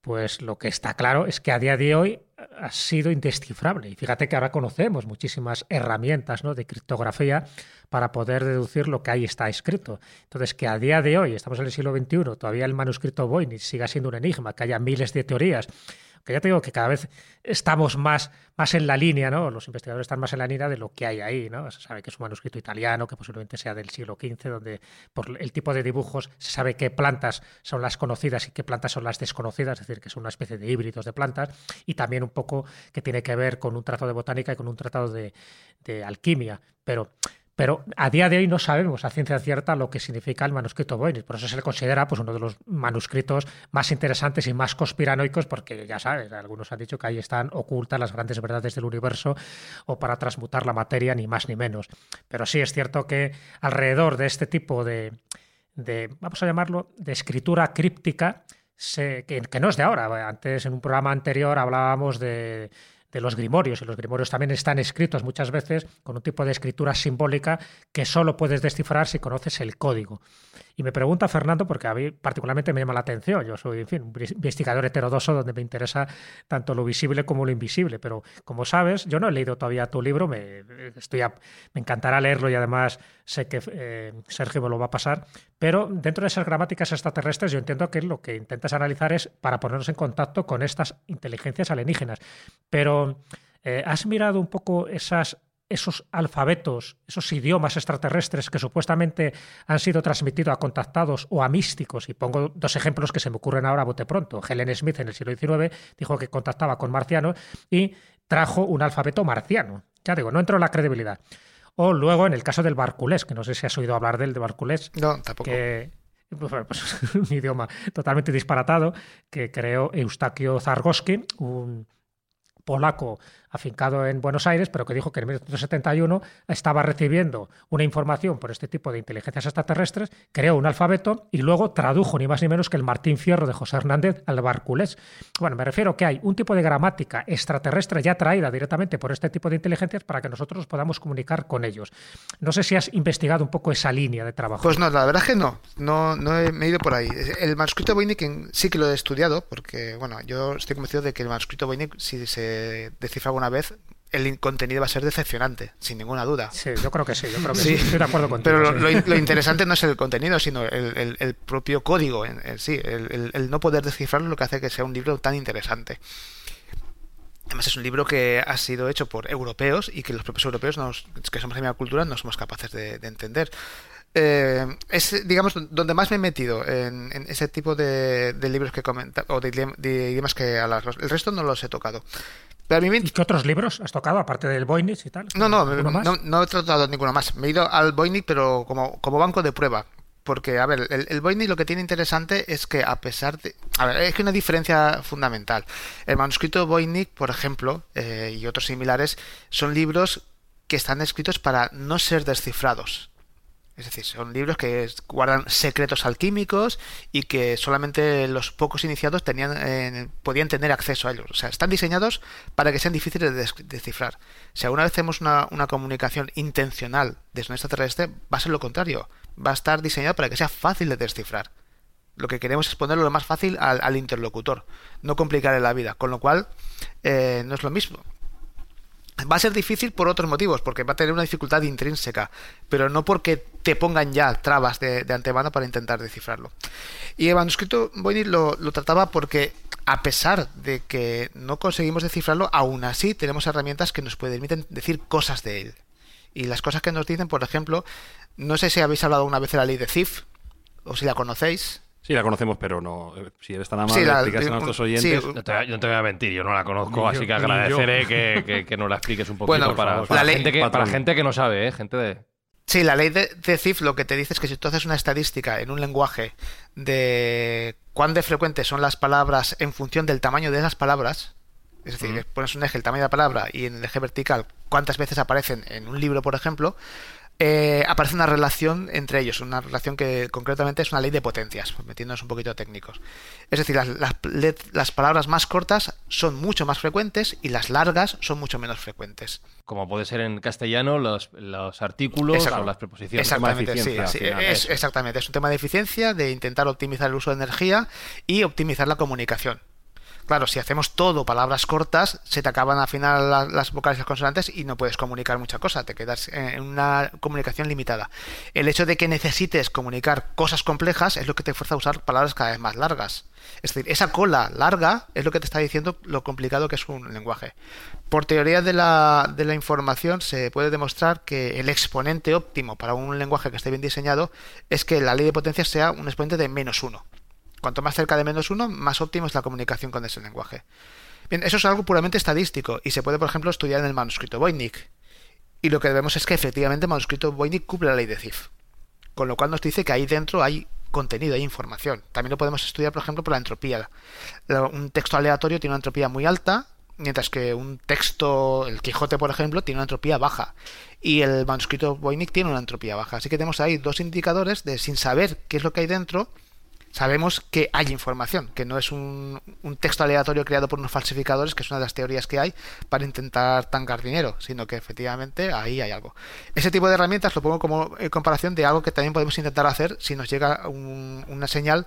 pues lo que está claro es que a día de hoy ha sido indescifrable. Y fíjate que ahora conocemos muchísimas herramientas ¿no? de criptografía para poder deducir lo que ahí está escrito. Entonces, que a día de hoy, estamos en el siglo XXI, todavía el manuscrito Voynich siga siendo un enigma, que haya miles de teorías que ya te digo que cada vez estamos más, más en la línea, ¿no? Los investigadores están más en la línea de lo que hay ahí, ¿no? Se sabe que es un manuscrito italiano, que posiblemente sea del siglo XV, donde por el tipo de dibujos se sabe qué plantas son las conocidas y qué plantas son las desconocidas, es decir, que es una especie de híbridos de plantas, y también un poco que tiene que ver con un tratado de botánica y con un tratado de, de alquimia. Pero pero a día de hoy no sabemos a ciencia cierta lo que significa el manuscrito Voynich. Por eso se le considera pues, uno de los manuscritos más interesantes y más conspiranoicos, porque ya sabes, algunos han dicho que ahí están ocultas las grandes verdades del universo o para transmutar la materia, ni más ni menos. Pero sí es cierto que alrededor de este tipo de, vamos a llamarlo, de escritura críptica, que no es de ahora. Antes, en un programa anterior, hablábamos de de los grimorios, y los grimorios también están escritos muchas veces con un tipo de escritura simbólica que solo puedes descifrar si conoces el código. Y me pregunta Fernando, porque a mí particularmente me llama la atención, yo soy, en fin, un investigador heterodoso donde me interesa tanto lo visible como lo invisible, pero como sabes, yo no he leído todavía tu libro, me, estoy me encantará leerlo y además sé que eh, Sergio me lo va a pasar, pero dentro de esas gramáticas extraterrestres yo entiendo que lo que intentas analizar es para ponernos en contacto con estas inteligencias alienígenas, pero... Eh, ¿Has mirado un poco esas esos alfabetos, esos idiomas extraterrestres que supuestamente han sido transmitidos a contactados o a místicos, y pongo dos ejemplos que se me ocurren ahora a bote pronto. Helen Smith en el siglo XIX dijo que contactaba con marcianos y trajo un alfabeto marciano. Ya digo, no entró en la credibilidad. O luego en el caso del barculés, que no sé si has oído hablar del de barculés. No, tampoco. Que, pues, pues un idioma totalmente disparatado que creó Eustaquio Zargoski, un polaco afincado en Buenos Aires, pero que dijo que en 1971 estaba recibiendo una información por este tipo de inteligencias extraterrestres, creó un alfabeto y luego tradujo ni más ni menos que el Martín Fierro de José Hernández al Barculés. Bueno, me refiero que hay un tipo de gramática extraterrestre ya traída directamente por este tipo de inteligencias para que nosotros podamos comunicar con ellos. No sé si has investigado un poco esa línea de trabajo. Pues no, la verdad es que no, no, no he, me he ido por ahí. El manuscrito Voynich sí que lo he estudiado, porque bueno, yo estoy convencido de que el manuscrito Voynich, si se descifra una vez, el contenido va a ser decepcionante, sin ninguna duda. Sí, yo creo que sí, yo creo que sí. Estoy de acuerdo contigo. Pero lo, interesante no es el contenido, sino el, propio código en, sí. El, no poder descifrarlo lo que hace que sea un libro tan interesante. Además es un libro que ha sido hecho por europeos y que los propios europeos, nos, que somos de mi cultura, no somos capaces de, entender. Eh, es, digamos, donde más me he metido en, ese tipo de, libros que comenta o de, idiomas que hablas. El resto no los he tocado. Pero ¿Y qué otros libros has tocado, aparte del Voynich y tal? No, no, no, he tocado ninguno más. Me he ido al Voynich, pero como, como banco de prueba. Porque, a ver, el, el Voynich lo que tiene interesante es que, a pesar de. A ver, es que una diferencia fundamental. El manuscrito Voynich, por ejemplo, eh, y otros similares, son libros que están escritos para no ser descifrados. Es decir, son libros que guardan secretos alquímicos y que solamente los pocos iniciados tenían, eh, podían tener acceso a ellos. O sea, están diseñados para que sean difíciles de descifrar. Si alguna vez hacemos una, comunicación intencional desde un extraterrestre, va a ser lo contrario. Va a estar diseñado para que sea fácil de descifrar. Lo que queremos es ponerlo lo más fácil al, interlocutor, no complicarle la vida. Con lo cual, eh, no es lo mismo. Va a ser difícil por otros motivos, porque va a tener una dificultad intrínseca, pero no porque te pongan ya trabas de, antemano para intentar descifrarlo. Y el manuscrito Voynich lo, lo trataba porque, a pesar de que no conseguimos descifrarlo, aún así tenemos herramientas que nos permiten decir cosas de él. Y las cosas que nos dicen, por ejemplo, no sé si habéis hablado una vez de la ley de Zif, o si la conocéis. Sí, la conocemos, pero no. Si eres tan amable, sí, expliques a nuestros oyentes. yo, te, voy a mentir, yo no la conozco, así que agradeceré que, que, nos la expliques un poquito para, para, gente que, para, gente que, no sabe, ¿eh? Gente de. Sí, la ley de, de, CIF lo que te dice es que si tú haces una estadística en un lenguaje de cuán de frecuentes son las palabras en función del tamaño de esas palabras, es decir, pones un eje, el tamaño de la palabra, y en el eje vertical cuántas veces aparecen en un libro, por ejemplo, eh, aparece una relación entre ellos, una relación que concretamente es una ley de potencias, metiéndonos un poquito técnicos. Es decir, las, palabras más cortas son mucho más frecuentes y las largas son mucho menos frecuentes. Como puede ser en castellano los, artículos o las preposiciones. Exactamente, sí, es, exactamente. Es un tema de eficiencia, de intentar optimizar el uso de energía y optimizar la comunicación. Claro, si hacemos todo palabras cortas, se te acaban al final las, vocales y las consonantes y no puedes comunicar mucha cosa, te quedas en una comunicación limitada. El hecho de que necesites comunicar cosas complejas es lo que te fuerza a usar palabras cada vez más largas. Es decir, esa cola larga es lo que te está diciendo lo complicado que es un lenguaje. Por teoría de la, de la información se puede demostrar que el exponente óptimo para un lenguaje que esté bien diseñado es que la ley de potencia sea un exponente de menos uno. Cuanto más cerca de menos uno, más óptimo es la comunicación con ese lenguaje. Bien, eso es algo puramente estadístico y se puede, por ejemplo, estudiar en el manuscrito Voynich. Y lo que vemos es que efectivamente el manuscrito Voynich cumple la ley de Zipf. Con lo cual nos dice que ahí dentro hay contenido, hay información. También lo podemos estudiar, por ejemplo, por la entropía. Un texto aleatorio tiene una entropía muy alta, mientras que un texto, el Quijote, por ejemplo, tiene una entropía baja. Y el manuscrito Voynich tiene una entropía baja. Así que tenemos ahí dos indicadores de, sin saber qué es lo que hay dentro, sabemos que hay información, que no es un, texto aleatorio creado por unos falsificadores, que es una de las teorías que hay para intentar tancar dinero, sino que efectivamente ahí hay algo. Ese tipo de herramientas lo pongo como en comparación de algo que también podemos intentar hacer si nos llega una señal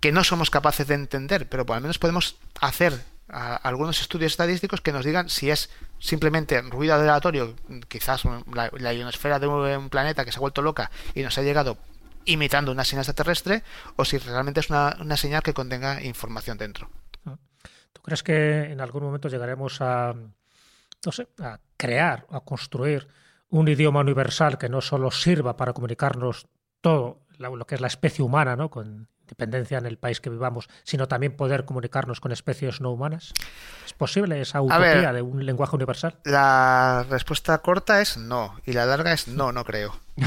que no somos capaces de entender, pero por lo menos podemos hacer algunos estudios estadísticos que nos digan si es simplemente ruido aleatorio, quizás la ionosfera de un planeta que se ha vuelto loca y nos ha llegado imitando una señal extraterrestre o si realmente es una, una señal que contenga información dentro. ¿Tú crees que en algún momento llegaremos a, no sé, a crear o a construir un idioma universal que no solo sirva para comunicarnos todo lo que es la especie humana, ¿no? Con independencia en el país que vivamos, sino también poder comunicarnos con especies no humanas? ¿Es posible esa utopía de un lenguaje universal? La respuesta corta es no, y la larga es no, no creo.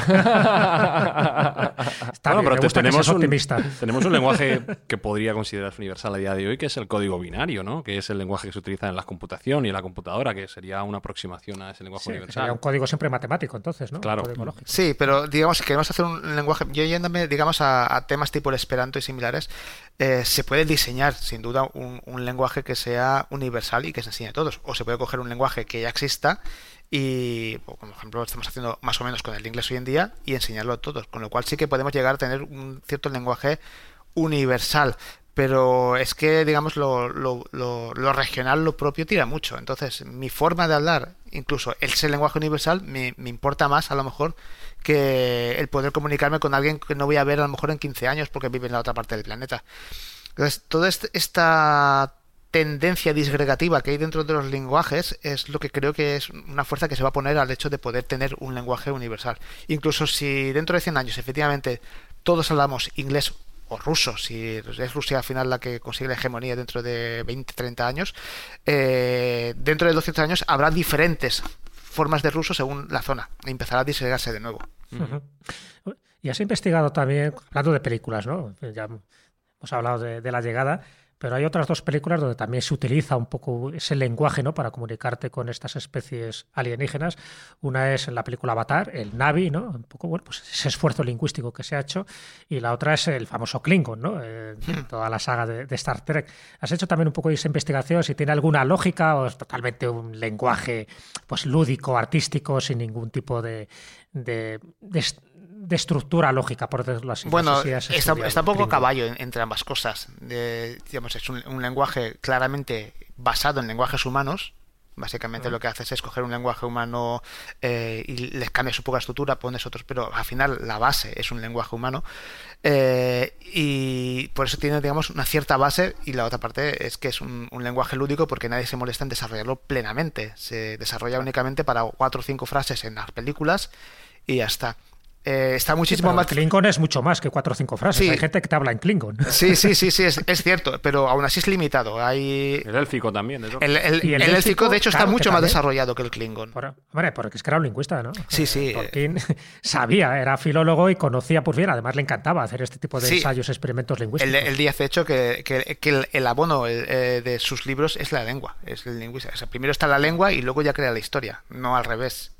Está pero tenemos, un, tenemos un lenguaje que podría considerarse universal a día de hoy, que es el código binario, ¿no? que es el lenguaje que se utiliza en la computación y en la computadora, que sería una aproximación a ese lenguaje universal. Sería un código siempre matemático, entonces, ¿no? Claro. Sí, pero digamos, si queremos hacer un lenguaje, yo yéndome, digamos, a, temas tipo el Esperanto y similares, eh, se puede diseñar, sin duda, un, un lenguaje que sea universal y que se enseñe a todos. O se puede coger un lenguaje que ya exista y, por ejemplo, lo estamos haciendo más o menos con el inglés hoy en día y enseñarlo a todos, con lo cual sí que podemos llegar a tener un cierto lenguaje universal, pero es que, digamos, lo, lo, lo, regional, lo propio, tira mucho. Entonces, mi forma de hablar, incluso ese lenguaje universal, me, me, importa más a lo mejor que el poder comunicarme con alguien que no voy a ver a lo mejor en 15 años porque vive en la otra parte del planeta. Entonces, toda esta tendencia disgregativa que hay dentro de los lenguajes es lo que creo que es una fuerza que se va a poner al hecho de poder tener un lenguaje universal. Incluso si dentro de 100 años efectivamente todos hablamos inglés o ruso, si es Rusia al final la que consigue la hegemonía dentro de 20, 30 años, eh, dentro de 200 años habrá diferentes formas de ruso según la zona y empezará a disgregarse de nuevo. Y has investigado también, hablando de películas, ¿no? Ya hemos hablado de la llegada, pero hay otras dos películas donde también se utiliza un poco ese lenguaje ¿no? para comunicarte con estas especies alienígenas. Una es en la película Avatar, el Navi, ¿no? un poco bueno, pues ese esfuerzo lingüístico que se ha hecho, y la otra es el famoso Klingon, ¿no? Eh, hmm. toda la saga de, Star Trek. ¿Has hecho también un poco esa investigación si tiene alguna lógica o es totalmente un lenguaje pues lúdico, artístico, sin ningún tipo de, de de estructura lógica, por decirlo así. Bueno, está, un poco caballo entre ambas cosas. digamos, es un, lenguaje claramente basado en lenguajes humanos. Básicamente lo que haces es coger un lenguaje humano eh, y le cambias un poco la estructura, pones otros, pero al final la base es un lenguaje humano. Eh, y por eso tiene, digamos, una cierta base y la otra parte es que es un, un, lenguaje lúdico porque nadie se molesta en desarrollarlo plenamente. Se desarrolla únicamente para cuatro o cinco frases en las películas y ya está. Eh, está muchísimo más. Klingon es mucho más que cuatro o cinco frases. Hay gente que te habla en Klingon. Sí, sí, sí, sí, es, cierto, pero aún así es limitado. Hay... El élfico también. El, el, élfico, de hecho, está mucho más desarrollado que el Klingon. hombre, porque es que era un lingüista, ¿no? Sí, sí. Tolkien sabía, era filólogo y conocía por bien. Además, le encantaba hacer este tipo de ensayos, experimentos lingüísticos. El, día de hecho que, que, el, abono eh, de sus libros es la lengua. Es el lingüista. primero está la lengua y luego ya crea la historia, no al revés.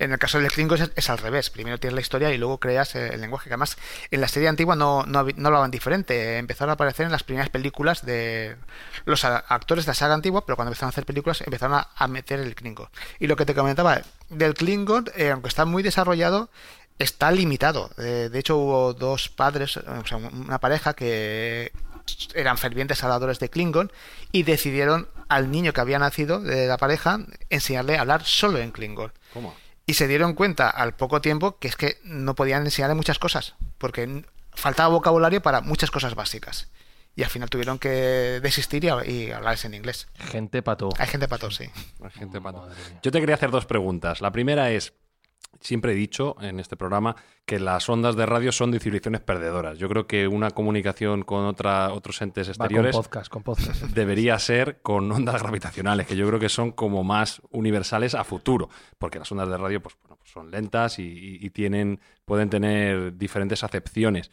En el caso del Klingon es, al revés. Primero tienes la historia y luego creas el lenguaje. Que además, en la serie antigua no, no, hablaban diferente. Empezaron a aparecer en las primeras películas de los actores de la saga antigua, pero cuando empezaron a hacer películas empezaron a, meter el Klingon. Y lo que te comentaba del Klingon, eh, aunque está muy desarrollado, está limitado. de hecho, hubo dos padres, o sea, una pareja que eran fervientes habladores de Klingon y decidieron al niño que había nacido de la pareja enseñarle a hablar solo en Klingon. ¿Cómo? Y se dieron cuenta al poco tiempo que es que no podían enseñarle muchas cosas, porque faltaba vocabulario para muchas cosas básicas. Y al final tuvieron que desistir y, y hablarles en inglés. Gente pato. Hay gente pato, sí. Hay gente pato. Yo te quería hacer dos preguntas. La primera es, siempre he dicho en este programa que las ondas de radio son de civilizaciones perdedoras. Yo creo que una comunicación con otra, otros entes exteriores debería ser con ondas gravitacionales, que yo creo que son como más universales a futuro, porque las ondas de radio pues, bueno, pues son lentas y, tienen, pueden tener diferentes acepciones.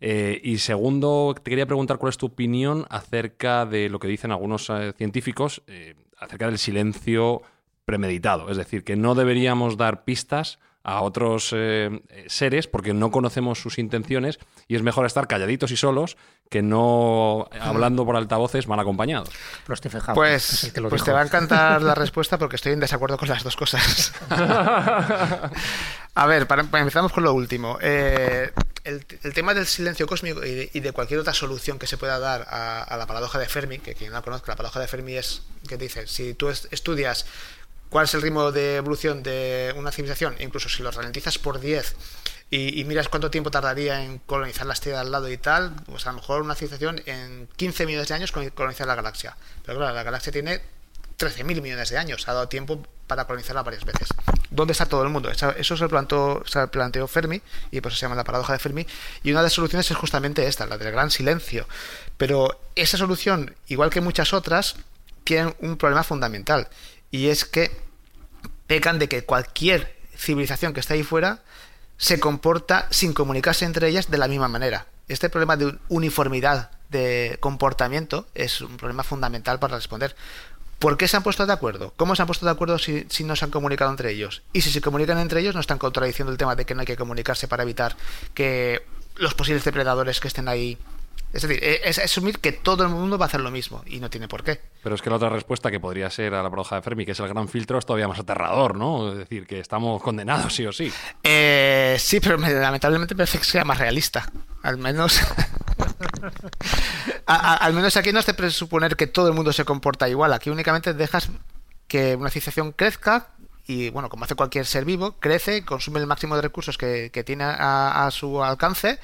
Eh, y segundo, te quería preguntar cuál es tu opinión acerca de lo que dicen algunos eh, científicos eh, acerca del silencio premeditado. Es decir, que no deberíamos dar pistas a otros eh, seres porque no conocemos sus intenciones y es mejor estar calladitos y solos que no hablando por altavoces mal acompañados. Pues, pues te va a encantar la respuesta porque estoy en desacuerdo con las dos cosas. a ver, para, empezamos con lo último. Eh, el, tema del silencio cósmico y de, cualquier otra solución que se pueda dar a, la paradoja de Fermi, que quien no la conozca, la paradoja de Fermi es que dice, si tú estudias cuál es el ritmo de evolución de una civilización, incluso si lo ralentizas por 10 y, miras cuánto tiempo tardaría en colonizar la estrella al lado y tal, pues a lo mejor una civilización en 15 millones de años colonizar la galaxia. Pero claro, la galaxia tiene 13.000 millones de años, ha dado tiempo para colonizarla varias veces. ¿Dónde está todo el mundo? Eso se planteó, se planteó Fermi y por eso se llama la paradoja de Fermi. Y una de las soluciones es justamente esta, la del gran silencio. Pero esa solución, igual que muchas otras, tiene un problema fundamental y es que pecan de que cualquier civilización que está ahí fuera se comporta sin comunicarse entre ellas de la misma manera. Este problema de uniformidad de comportamiento es un problema fundamental para responder. ¿Por qué se han puesto de acuerdo? ¿Cómo se han puesto de acuerdo si, si, no se han comunicado entre ellos? Y si se comunican entre ellos, no están contradiciendo el tema de que no hay que comunicarse para evitar que los posibles depredadores que estén ahí es decir, e-, es asumir que todo el mundo va a hacer lo mismo y no tiene por qué. Pero es que la otra respuesta que podría ser a la paradoja de Fermi, que es el gran filtro, es todavía más aterrador, ¿no? Es decir, que estamos condenados sí o sí. Eh, sí, pero lamentablemente parece que sea más realista. Al menos. al menos aquí no es de presuponer que todo el mundo se comporta igual. Aquí únicamente dejas que una civilización crezca, y bueno, como hace cualquier ser vivo, crece, consume el máximo de recursos que, tiene a, su alcance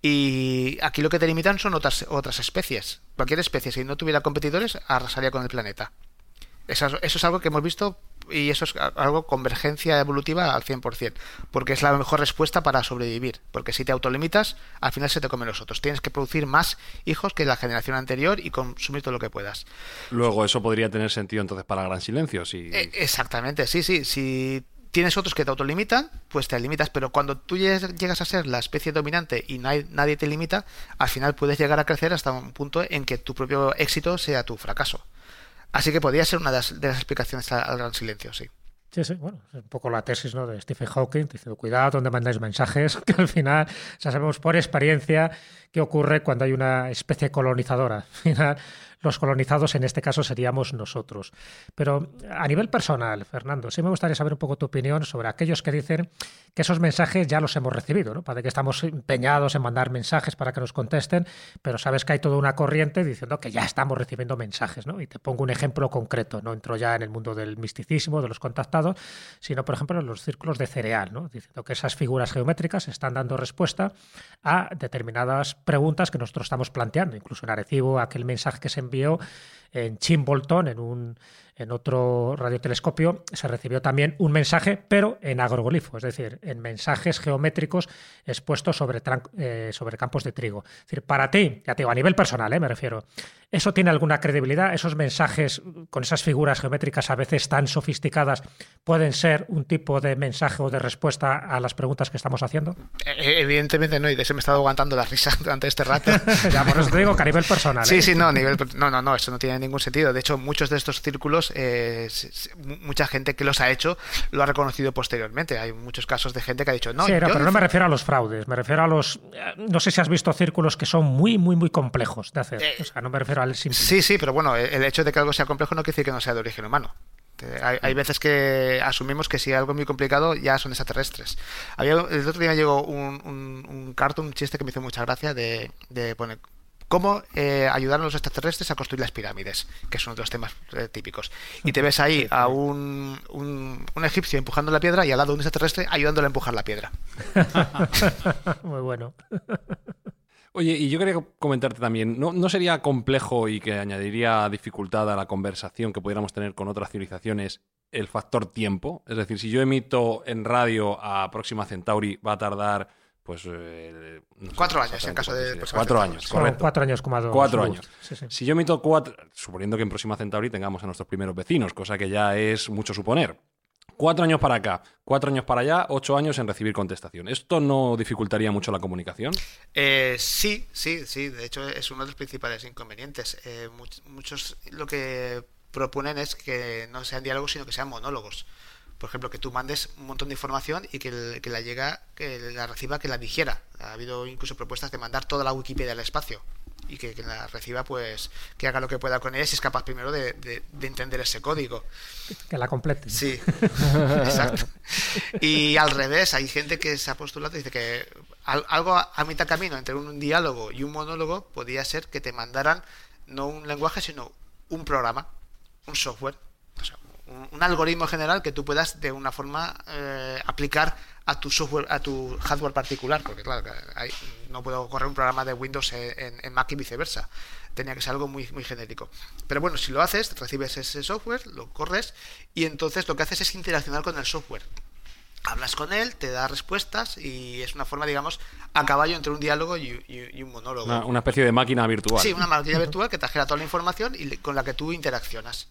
Y aquí lo que te limitan son otras, otras especies. Cualquier especie, si no tuviera competidores, arrasaría con el planeta. Eso es algo que hemos visto y eso es algo convergencia evolutiva al 100%, porque es la mejor respuesta para sobrevivir, porque si te autolimitas, al final se te comen los otros. Tienes que producir más hijos que la generación anterior y consumir todo lo que puedas. Luego eso podría tener sentido entonces para Gran Silencio, si... Eh, exactamente, sí, sí, si tienes otros que te autolimitan, pues te limitas, pero cuando tú llegas a ser la especie dominante y nadie te limita, al final puedes llegar a crecer hasta un punto en que tu propio éxito sea tu fracaso. Así que podría ser una de las, explicaciones al gran silencio, sí. Sí, sí, bueno, es un poco la tesis ¿no? de Stephen Hawking, diciendo cuidado donde mandáis mensajes, que al final ya sabemos por experiencia qué ocurre cuando hay una especie colonizadora. Al final los colonizados en este caso seríamos nosotros. Pero a nivel personal, Fernando, sí me gustaría saber un poco tu opinión sobre aquellos que dicen que esos mensajes ya los hemos recibido, ¿no? Para que estamos empeñados en mandar mensajes para que nos contesten, pero sabes que hay toda una corriente diciendo que ya estamos recibiendo mensajes, ¿no? Y te pongo un ejemplo concreto, no entro ya en el mundo del misticismo, de los contactados, sino por ejemplo en los círculos de cereal, ¿no? Diciendo que esas figuras geométricas están dando respuesta a determinadas preguntas que nosotros estamos planteando, incluso en Arecibo, aquel mensaje que se en Chimbolton, en un en otro radiotelescopio, se recibió también un mensaje, pero en agroglifo, es decir, en mensajes geométricos expuestos sobre, eh, sobre campos de trigo. Es decir, para ti, ya te digo, a nivel personal, eh, me refiero, ¿eso tiene alguna credibilidad? ¿Esos mensajes con esas figuras geométricas a veces tan sofisticadas pueden ser un tipo de mensaje o de respuesta a las preguntas que estamos haciendo? Eh, evidentemente no, y de eso me he estado aguantando la risa durante este rato. ya, por eso te digo que a nivel personal. Sí, sí, no, a nivel, no, no, no, eso no tiene ningún sentido. De hecho, muchos de estos círculos eh, mucha gente que los ha hecho lo ha reconocido posteriormente. Hay muchos casos de gente que ha dicho, no, pero no me refiero a los fraudes, me refiero a los... No sé si has visto círculos que son muy, muy, muy complejos de hacer. Eh, o sea, no me refiero al simple. Sí, sí, pero bueno, el hecho de que algo sea complejo no quiere decir que no sea de origen humano. Hay, veces que asumimos que si algo es muy complicado ya son extraterrestres. Había, el otro día llegó un, un, un cartoon, un chiste que me hizo mucha gracia de, de poner cómo eh, ayudar a los extraterrestres a construir las pirámides, que son otros temas eh, típicos. Y te ves ahí a un, un, egipcio empujando la piedra y al lado un extraterrestre ayudándole a empujar la piedra. Muy bueno. Oye, y yo quería comentarte también, ¿no, ¿no, sería complejo y que añadiría dificultad a la conversación que pudiéramos tener con otras civilizaciones el factor tiempo? Es decir, si yo emito en radio a Próxima Centauri, va a tardar pues... Eh, cuatro años en caso de... cuatro años, correcto. Cuatro años, como Cuatro años. Si yo emito cuatro, suponiendo que en Próxima Centauri tengamos a nuestros primeros vecinos, cosa que ya es mucho suponer. Cuatro años para acá, cuatro años para allá, ocho años en recibir contestación. ¿Esto no dificultaría mucho la comunicación? Eh, sí, sí, sí. De hecho, es uno de los principales inconvenientes. Eh, muchos lo que proponen es que no sean diálogos, sino que sean monólogos por ejemplo, que tú mandes un montón de información y que, que la llega, que la reciba, que la digiera. Ha habido incluso propuestas de mandar toda la Wikipedia al espacio y que, la reciba, pues, que haga lo que pueda con ella si es capaz primero de, de, entender ese código. Que la complete. Sí, exacto. Y al revés, hay gente que se ha postulado y dice que algo a, mitad camino entre un diálogo y un monólogo podría ser que te mandaran no un lenguaje, sino un programa, un software un, algoritmo general que tú puedas de una forma eh, aplicar a tu software, a tu hardware particular, porque claro, no puedo correr un programa de Windows en, Mac y viceversa. Tenía que ser algo muy, muy genérico. Pero bueno, si lo haces, recibes ese software, lo corres y entonces lo que haces es interaccionar con el software. Hablas con él, te da respuestas y es una forma, digamos, a caballo entre un diálogo y, un monólogo. Una, especie de máquina virtual. Sí, una máquina virtual que te genera toda la información y con la que tú interaccionas.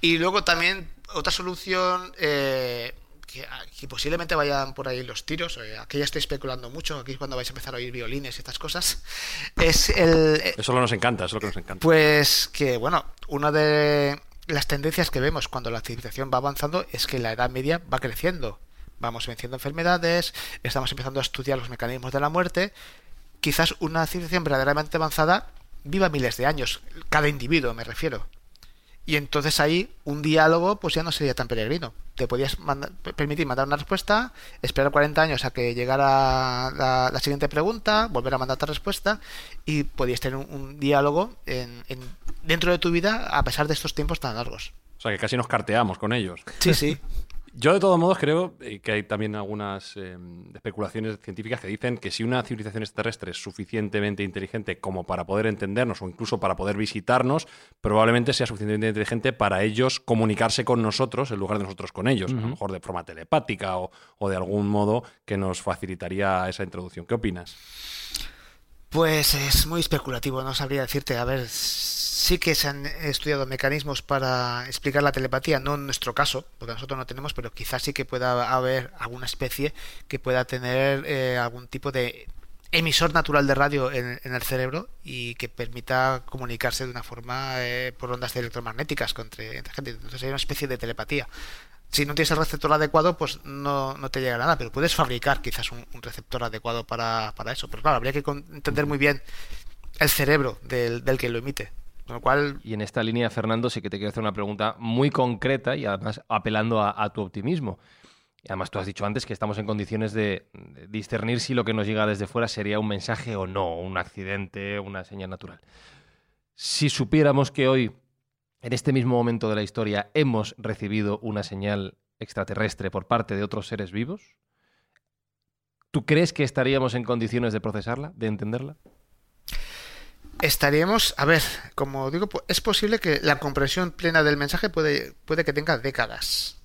Y luego también otra solución eh, que, posiblemente vayan por ahí los tiros, eh, aquí ya estoy especulando mucho, aquí es cuando vais a empezar a oír violines y estas cosas, es el... Eh, eso nos encanta, eso es lo que nos encanta. Pues que, bueno, una de las tendencias que vemos cuando la civilización va avanzando es que la Edad Media va creciendo. Vamos venciendo enfermedades, estamos empezando a estudiar los mecanismos de la muerte. Quizás una civilización verdaderamente avanzada viva miles de años, cada individuo me refiero. Y entonces ahí un diálogo pues ya no sería tan peregrino. Te podías permitir mandar una respuesta, esperar 40 años a que llegara la, siguiente pregunta, volver a mandar otra respuesta y podías tener un, diálogo en, dentro de tu vida a pesar de estos tiempos tan largos. O sea que casi nos carteamos con ellos. Sí, sí. Yo, de todos modos, creo eh, que hay también algunas eh, especulaciones científicas que dicen que si una civilización extraterrestre es suficientemente inteligente como para poder entendernos o incluso para poder visitarnos, probablemente sea suficientemente inteligente para ellos comunicarse con nosotros en lugar de nosotros con ellos, a lo mejor de forma telepática o, o de algún modo que nos facilitaría esa introducción. ¿Qué opinas? Pues es muy especulativo, no sabría decirte. A ver, sí que se han estudiado mecanismos para explicar la telepatía, no en nuestro caso, porque nosotros no tenemos, pero quizás sí que pueda haber alguna especie que pueda tener eh, algún tipo de emisor natural de radio en, en, el cerebro y que permita comunicarse de una forma eh, por ondas electromagnéticas con, entre, gente. Entonces hay una especie de telepatía si no tienes el receptor adecuado, pues no, no, te llega nada, pero puedes fabricar quizás un, un receptor adecuado para, para, eso. Pero claro, habría que entender muy bien el cerebro del, del, que lo emite. Y en esta línea, Fernando, sí que te quiero hacer una pregunta muy concreta y además apelando a, tu optimismo. Además tú has dicho antes que estamos en condiciones de discernir si lo que nos llega desde fuera sería un mensaje o no, un accidente, una señal natural. Si supiéramos que hoy en este mismo momento de la historia hemos recibido una señal extraterrestre por parte de otros seres vivos? ¿Tú crees que estaríamos en condiciones de procesarla, de entenderla? Estaríamos, a ver, como digo, es posible que la comprensión plena del mensaje puede, puede que tenga décadas.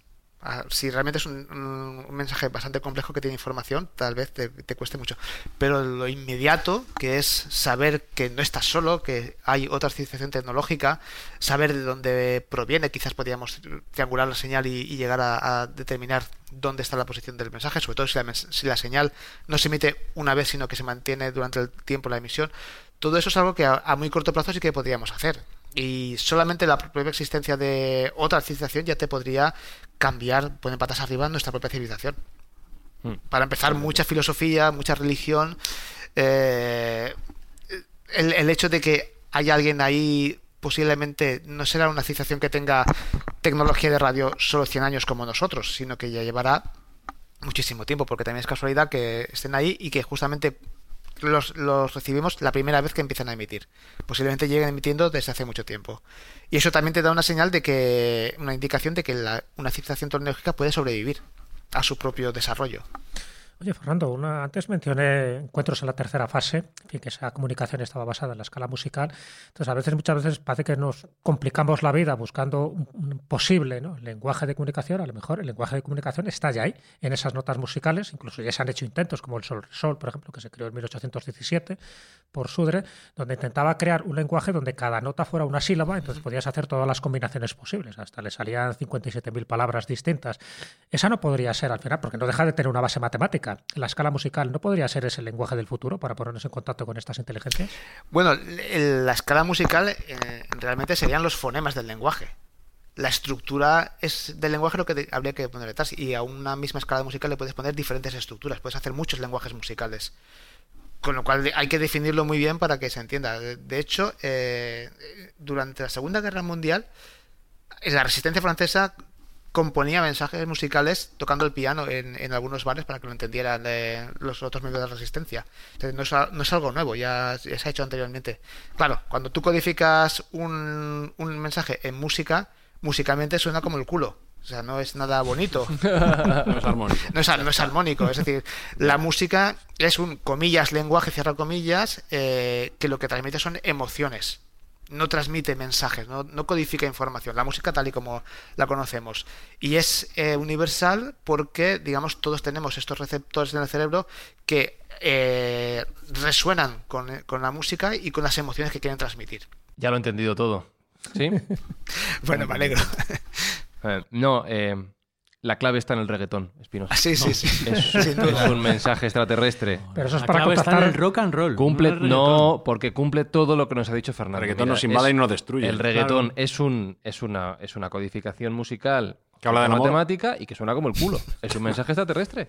Si realmente es un, mensaje bastante complejo que tiene información, tal vez te, te, cueste mucho. Pero lo inmediato, que es saber que no estás solo, que hay otra civilización tecnológica, saber de dónde proviene, quizás podríamos triangular la señal y, llegar a, determinar dónde está la posición del mensaje, sobre todo si la, señal no se emite una vez, sino que se mantiene durante el tiempo la emisión. Todo eso es algo que a, a muy corto plazo sí que podríamos hacer y solamente la propia existencia de otra civilización ya te podría cambiar, poner patas arriba nuestra propia civilización. Hmm. Para empezar, mucha filosofía, mucha religión, eh, el, el, hecho de que haya alguien ahí posiblemente no será una civilización que tenga tecnología de radio solo 100 años como nosotros, sino que ya llevará muchísimo tiempo, porque también es casualidad que estén ahí y que justamente los, los, recibimos la primera vez que empiezan a emitir. Posiblemente lleguen emitiendo desde hace mucho tiempo. Y eso también te da una señal de que, una indicación de que la, una civilización tecnológica puede sobrevivir a su propio desarrollo. Oye, Fernando, una, antes mencioné encuentros en la tercera fase, en fin, que esa comunicación estaba basada en la escala musical. Entonces, a veces, muchas veces parece que nos complicamos la vida buscando un, posible ¿no? lenguaje de comunicación. A lo mejor el lenguaje de comunicación está ya ahí, en esas notas musicales. Incluso ya se han hecho intentos, como el Sol Sol, por ejemplo, que se creó en 1817 por Sudre, donde intentaba crear un lenguaje donde cada nota fuera una sílaba, entonces podías hacer todas las combinaciones posibles. Hasta le salían 57.000 palabras distintas. Esa no podría ser al final, porque no deja de tener una base matemática la escala musical no podría ser ese lenguaje del futuro para ponernos en contacto con estas inteligencias? Bueno, la escala musical eh, realmente serían los fonemas del lenguaje. La estructura es del lenguaje lo que habría que poner detrás y a una misma escala musical le puedes poner diferentes estructuras, puedes hacer muchos lenguajes musicales. Con lo cual hay que definirlo muy bien para que se entienda. De hecho, eh, durante la Segunda Guerra Mundial, la resistencia francesa componía mensajes musicales tocando el piano en, en algunos bares para que lo entendieran eh, los otros miembros de la resistencia. Entonces, no es, no es algo nuevo, ya, ya, se ha hecho anteriormente. Claro, cuando tú codificas un, un mensaje en música, musicalmente suena como el culo. O sea, no es nada bonito. no es armónico. No es, no es, armónico. Es decir, la música es un, comillas, lenguaje, cierra comillas, eh, que lo que transmite son emociones no transmite mensajes, no, no, codifica información, la música tal y como la conocemos. Y es eh, universal porque, digamos, todos tenemos estos receptores en el cerebro que eh, resuenan con, con, la música y con las emociones que quieren transmitir. Ya lo he entendido todo. ¿Sí? bueno, me alegro. Eh, no, la clave está en el reggaetón, Espinosa. Ah, sí, sí, sí. Es, es, un mensaje extraterrestre. Pero eso es la para clave contactar está en el rock and roll. Cumple, no, no, porque cumple todo lo que nos ha dicho Fernando. El reggaetón Mira, nos invade es- y nos destruye. El reggaetón es, un, es, una, es una codificación musical Que habla de amor. matemática y que suena como el culo. Es un mensaje extraterrestre.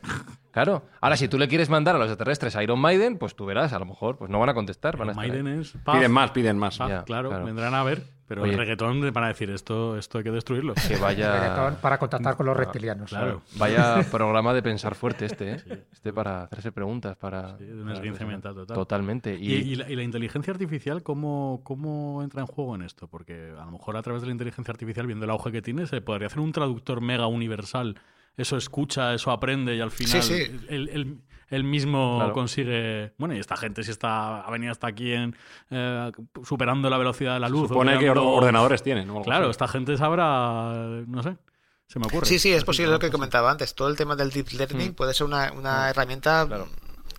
Claro. Ahora, si tú le quieres mandar a los extraterrestres a Iron Maiden, pues tú verás, a lo mejor pues no van a contestar. Van a estar ahí. Maiden es. Piden más, piden más. paf, Ya, claro, claro. vendrán a ver. Pero Oye. el reggaetón van a decir esto, esto hay que destruirlo. Que vaya. reggaetón para contactar con los reptilianos. Claro. Vaya programa de pensar fuerte este, ¿eh? Este para hacerse preguntas, para... Sí, de un para esguince pensar. mental total. Totalmente. ¿Y, y la, y la inteligencia artificial ¿cómo, cómo entra en juego en esto? Porque a lo mejor a través de la inteligencia artificial, viendo el auge que tiene, se podría hacer un traductor mega universal eso escucha, eso aprende y al final Sí, sí. Él, él- mismo Claro. consigue... Bueno, y esta gente si está, ha venido hasta aquí en, eh, superando la velocidad de la luz. Supone que ordenadores tienen. Claro, esta gente sabrá, no sé, se me ocurre. Sí, sí, es posible lo que comentaba antes. Todo el tema del deep learning Mm. puede ser una, una herramienta Claro.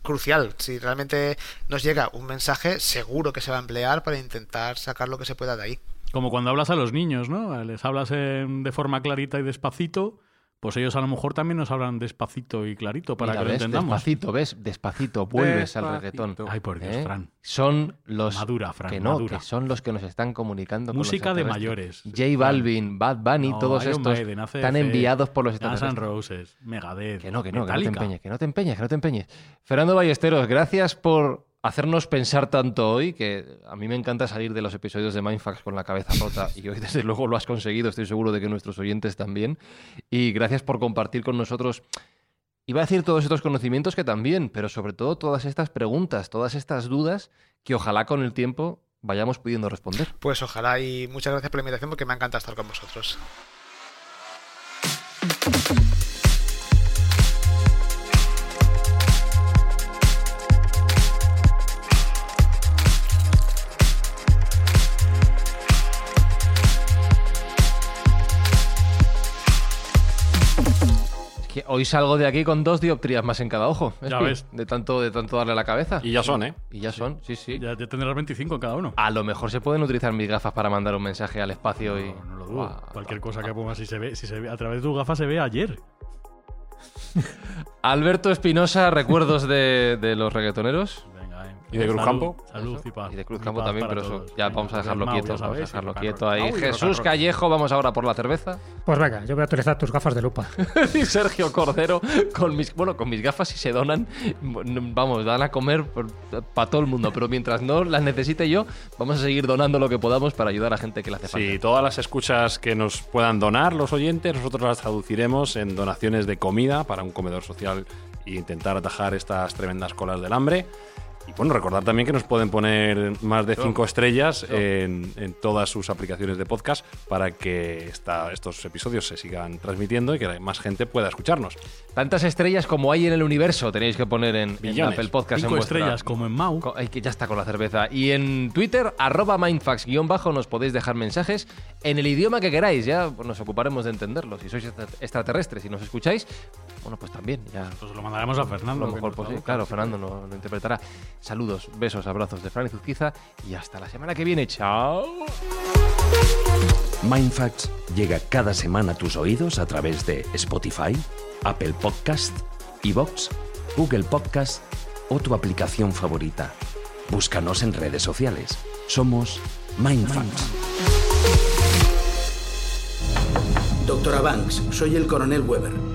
crucial. Si realmente nos llega un mensaje, seguro que se va a emplear para intentar sacar lo que se pueda de ahí. Como cuando hablas a los niños, ¿no? Les hablas en- de forma clarita y despacito, pues ellos a lo mejor también nos hablan despacito y clarito para Mira, que lo ¿ves? entendamos. Despacito, ¿ves? Despacito, vuelves al reggaetón. Ay, por Dios, ¿Eh? Fran. Son los Madura, Fran, que no, madura. que son los que nos están comunicando con los Música de mayores. J Balvin, Bad Bunny, No, todos Iron estos Maiden, están enviados por los N' extraterrestres. Roses, Megadeth, Que no, que no, que no te empeñes, que no te empeñes, que no te empeñes. Fernando Ballesteros, gracias por hacernos pensar tanto hoy, que a mí me encanta salir de los episodios de Mindfax con la cabeza rota y hoy desde luego lo has conseguido, estoy seguro de que nuestros oyentes también. Y gracias por compartir con nosotros, iba a decir todos estos conocimientos que también, pero sobre todo todas estas preguntas, todas estas dudas que ojalá con el tiempo vayamos pudiendo responder. Pues ojalá y muchas gracias por la invitación porque me encanta estar con vosotros. Que hoy salgo de aquí con dos dioptrías más en cada ojo. Ya ves. De tanto, de tanto darle a la cabeza. Y ya son, ¿eh? Y ya son, sí, sí. Ya, ya tendrás 25 en cada uno. A lo mejor se pueden utilizar mis gafas para mandar un mensaje al espacio y. No, lo dudo. Cualquier cosa que pongas, si se ve, si se ve, a través de tu gafa se ve ayer. Alberto Espinosa, recuerdos de, de los reggaetoneros. ¿Y de Salud, Cruzcampo? Salud y paz. Y de Y Cruzcampo paz también, pero eso todos. ya Venga, vamos a dejarlo quieto. Vamos a sabéis, dejarlo quieto ahí. Jesús. Callejo, vamos ahora por la cerveza. Pues venga, yo voy a utilizar tus gafas de lupa. y Sergio Cordero, con mis, bueno, con mis gafas si se donan, vamos, dan a comer para todo el mundo, pero mientras no las necesite yo, vamos a seguir donando lo que podamos para ayudar a gente que le hace falta. Sí, todas las escuchas que nos puedan donar los oyentes, nosotros las traduciremos en donaciones de comida para un comedor social e intentar atajar estas tremendas colas del hambre. Y bueno, recordar también que nos pueden poner más de cinco estrellas en, en todas sus aplicaciones de podcast para que esta- estos episodios se sigan transmitiendo y que más gente pueda escucharnos. Tantas estrellas como hay en el universo tenéis que poner en, en. Apple Podcast. en Cinco vuestra- estrellas, como en Mau. Co- ay, que ya está con la cerveza. Y en Twitter, arroba mindfax-bajo, nos podéis dejar mensajes en el idioma que queráis. Ya nos ocuparemos de entenderlo. Si sois extra- extraterrestres y nos escucháis, bueno, pues también, ya. Pues lo mandaremos a Fernando. lo mejor, traduzca. claro, Fernando lo, lo interpretará. Saludos, besos, abrazos de Fran y Zuzquiza y hasta la semana que viene. ¡Chao! Mindfacts llega cada semana a tus oídos a través de Spotify, Apple Podcast, Evox, Google Podcast o tu aplicación favorita. Búscanos en redes sociales. Somos Mindfacts. Doctora Banks, soy el coronel Weber.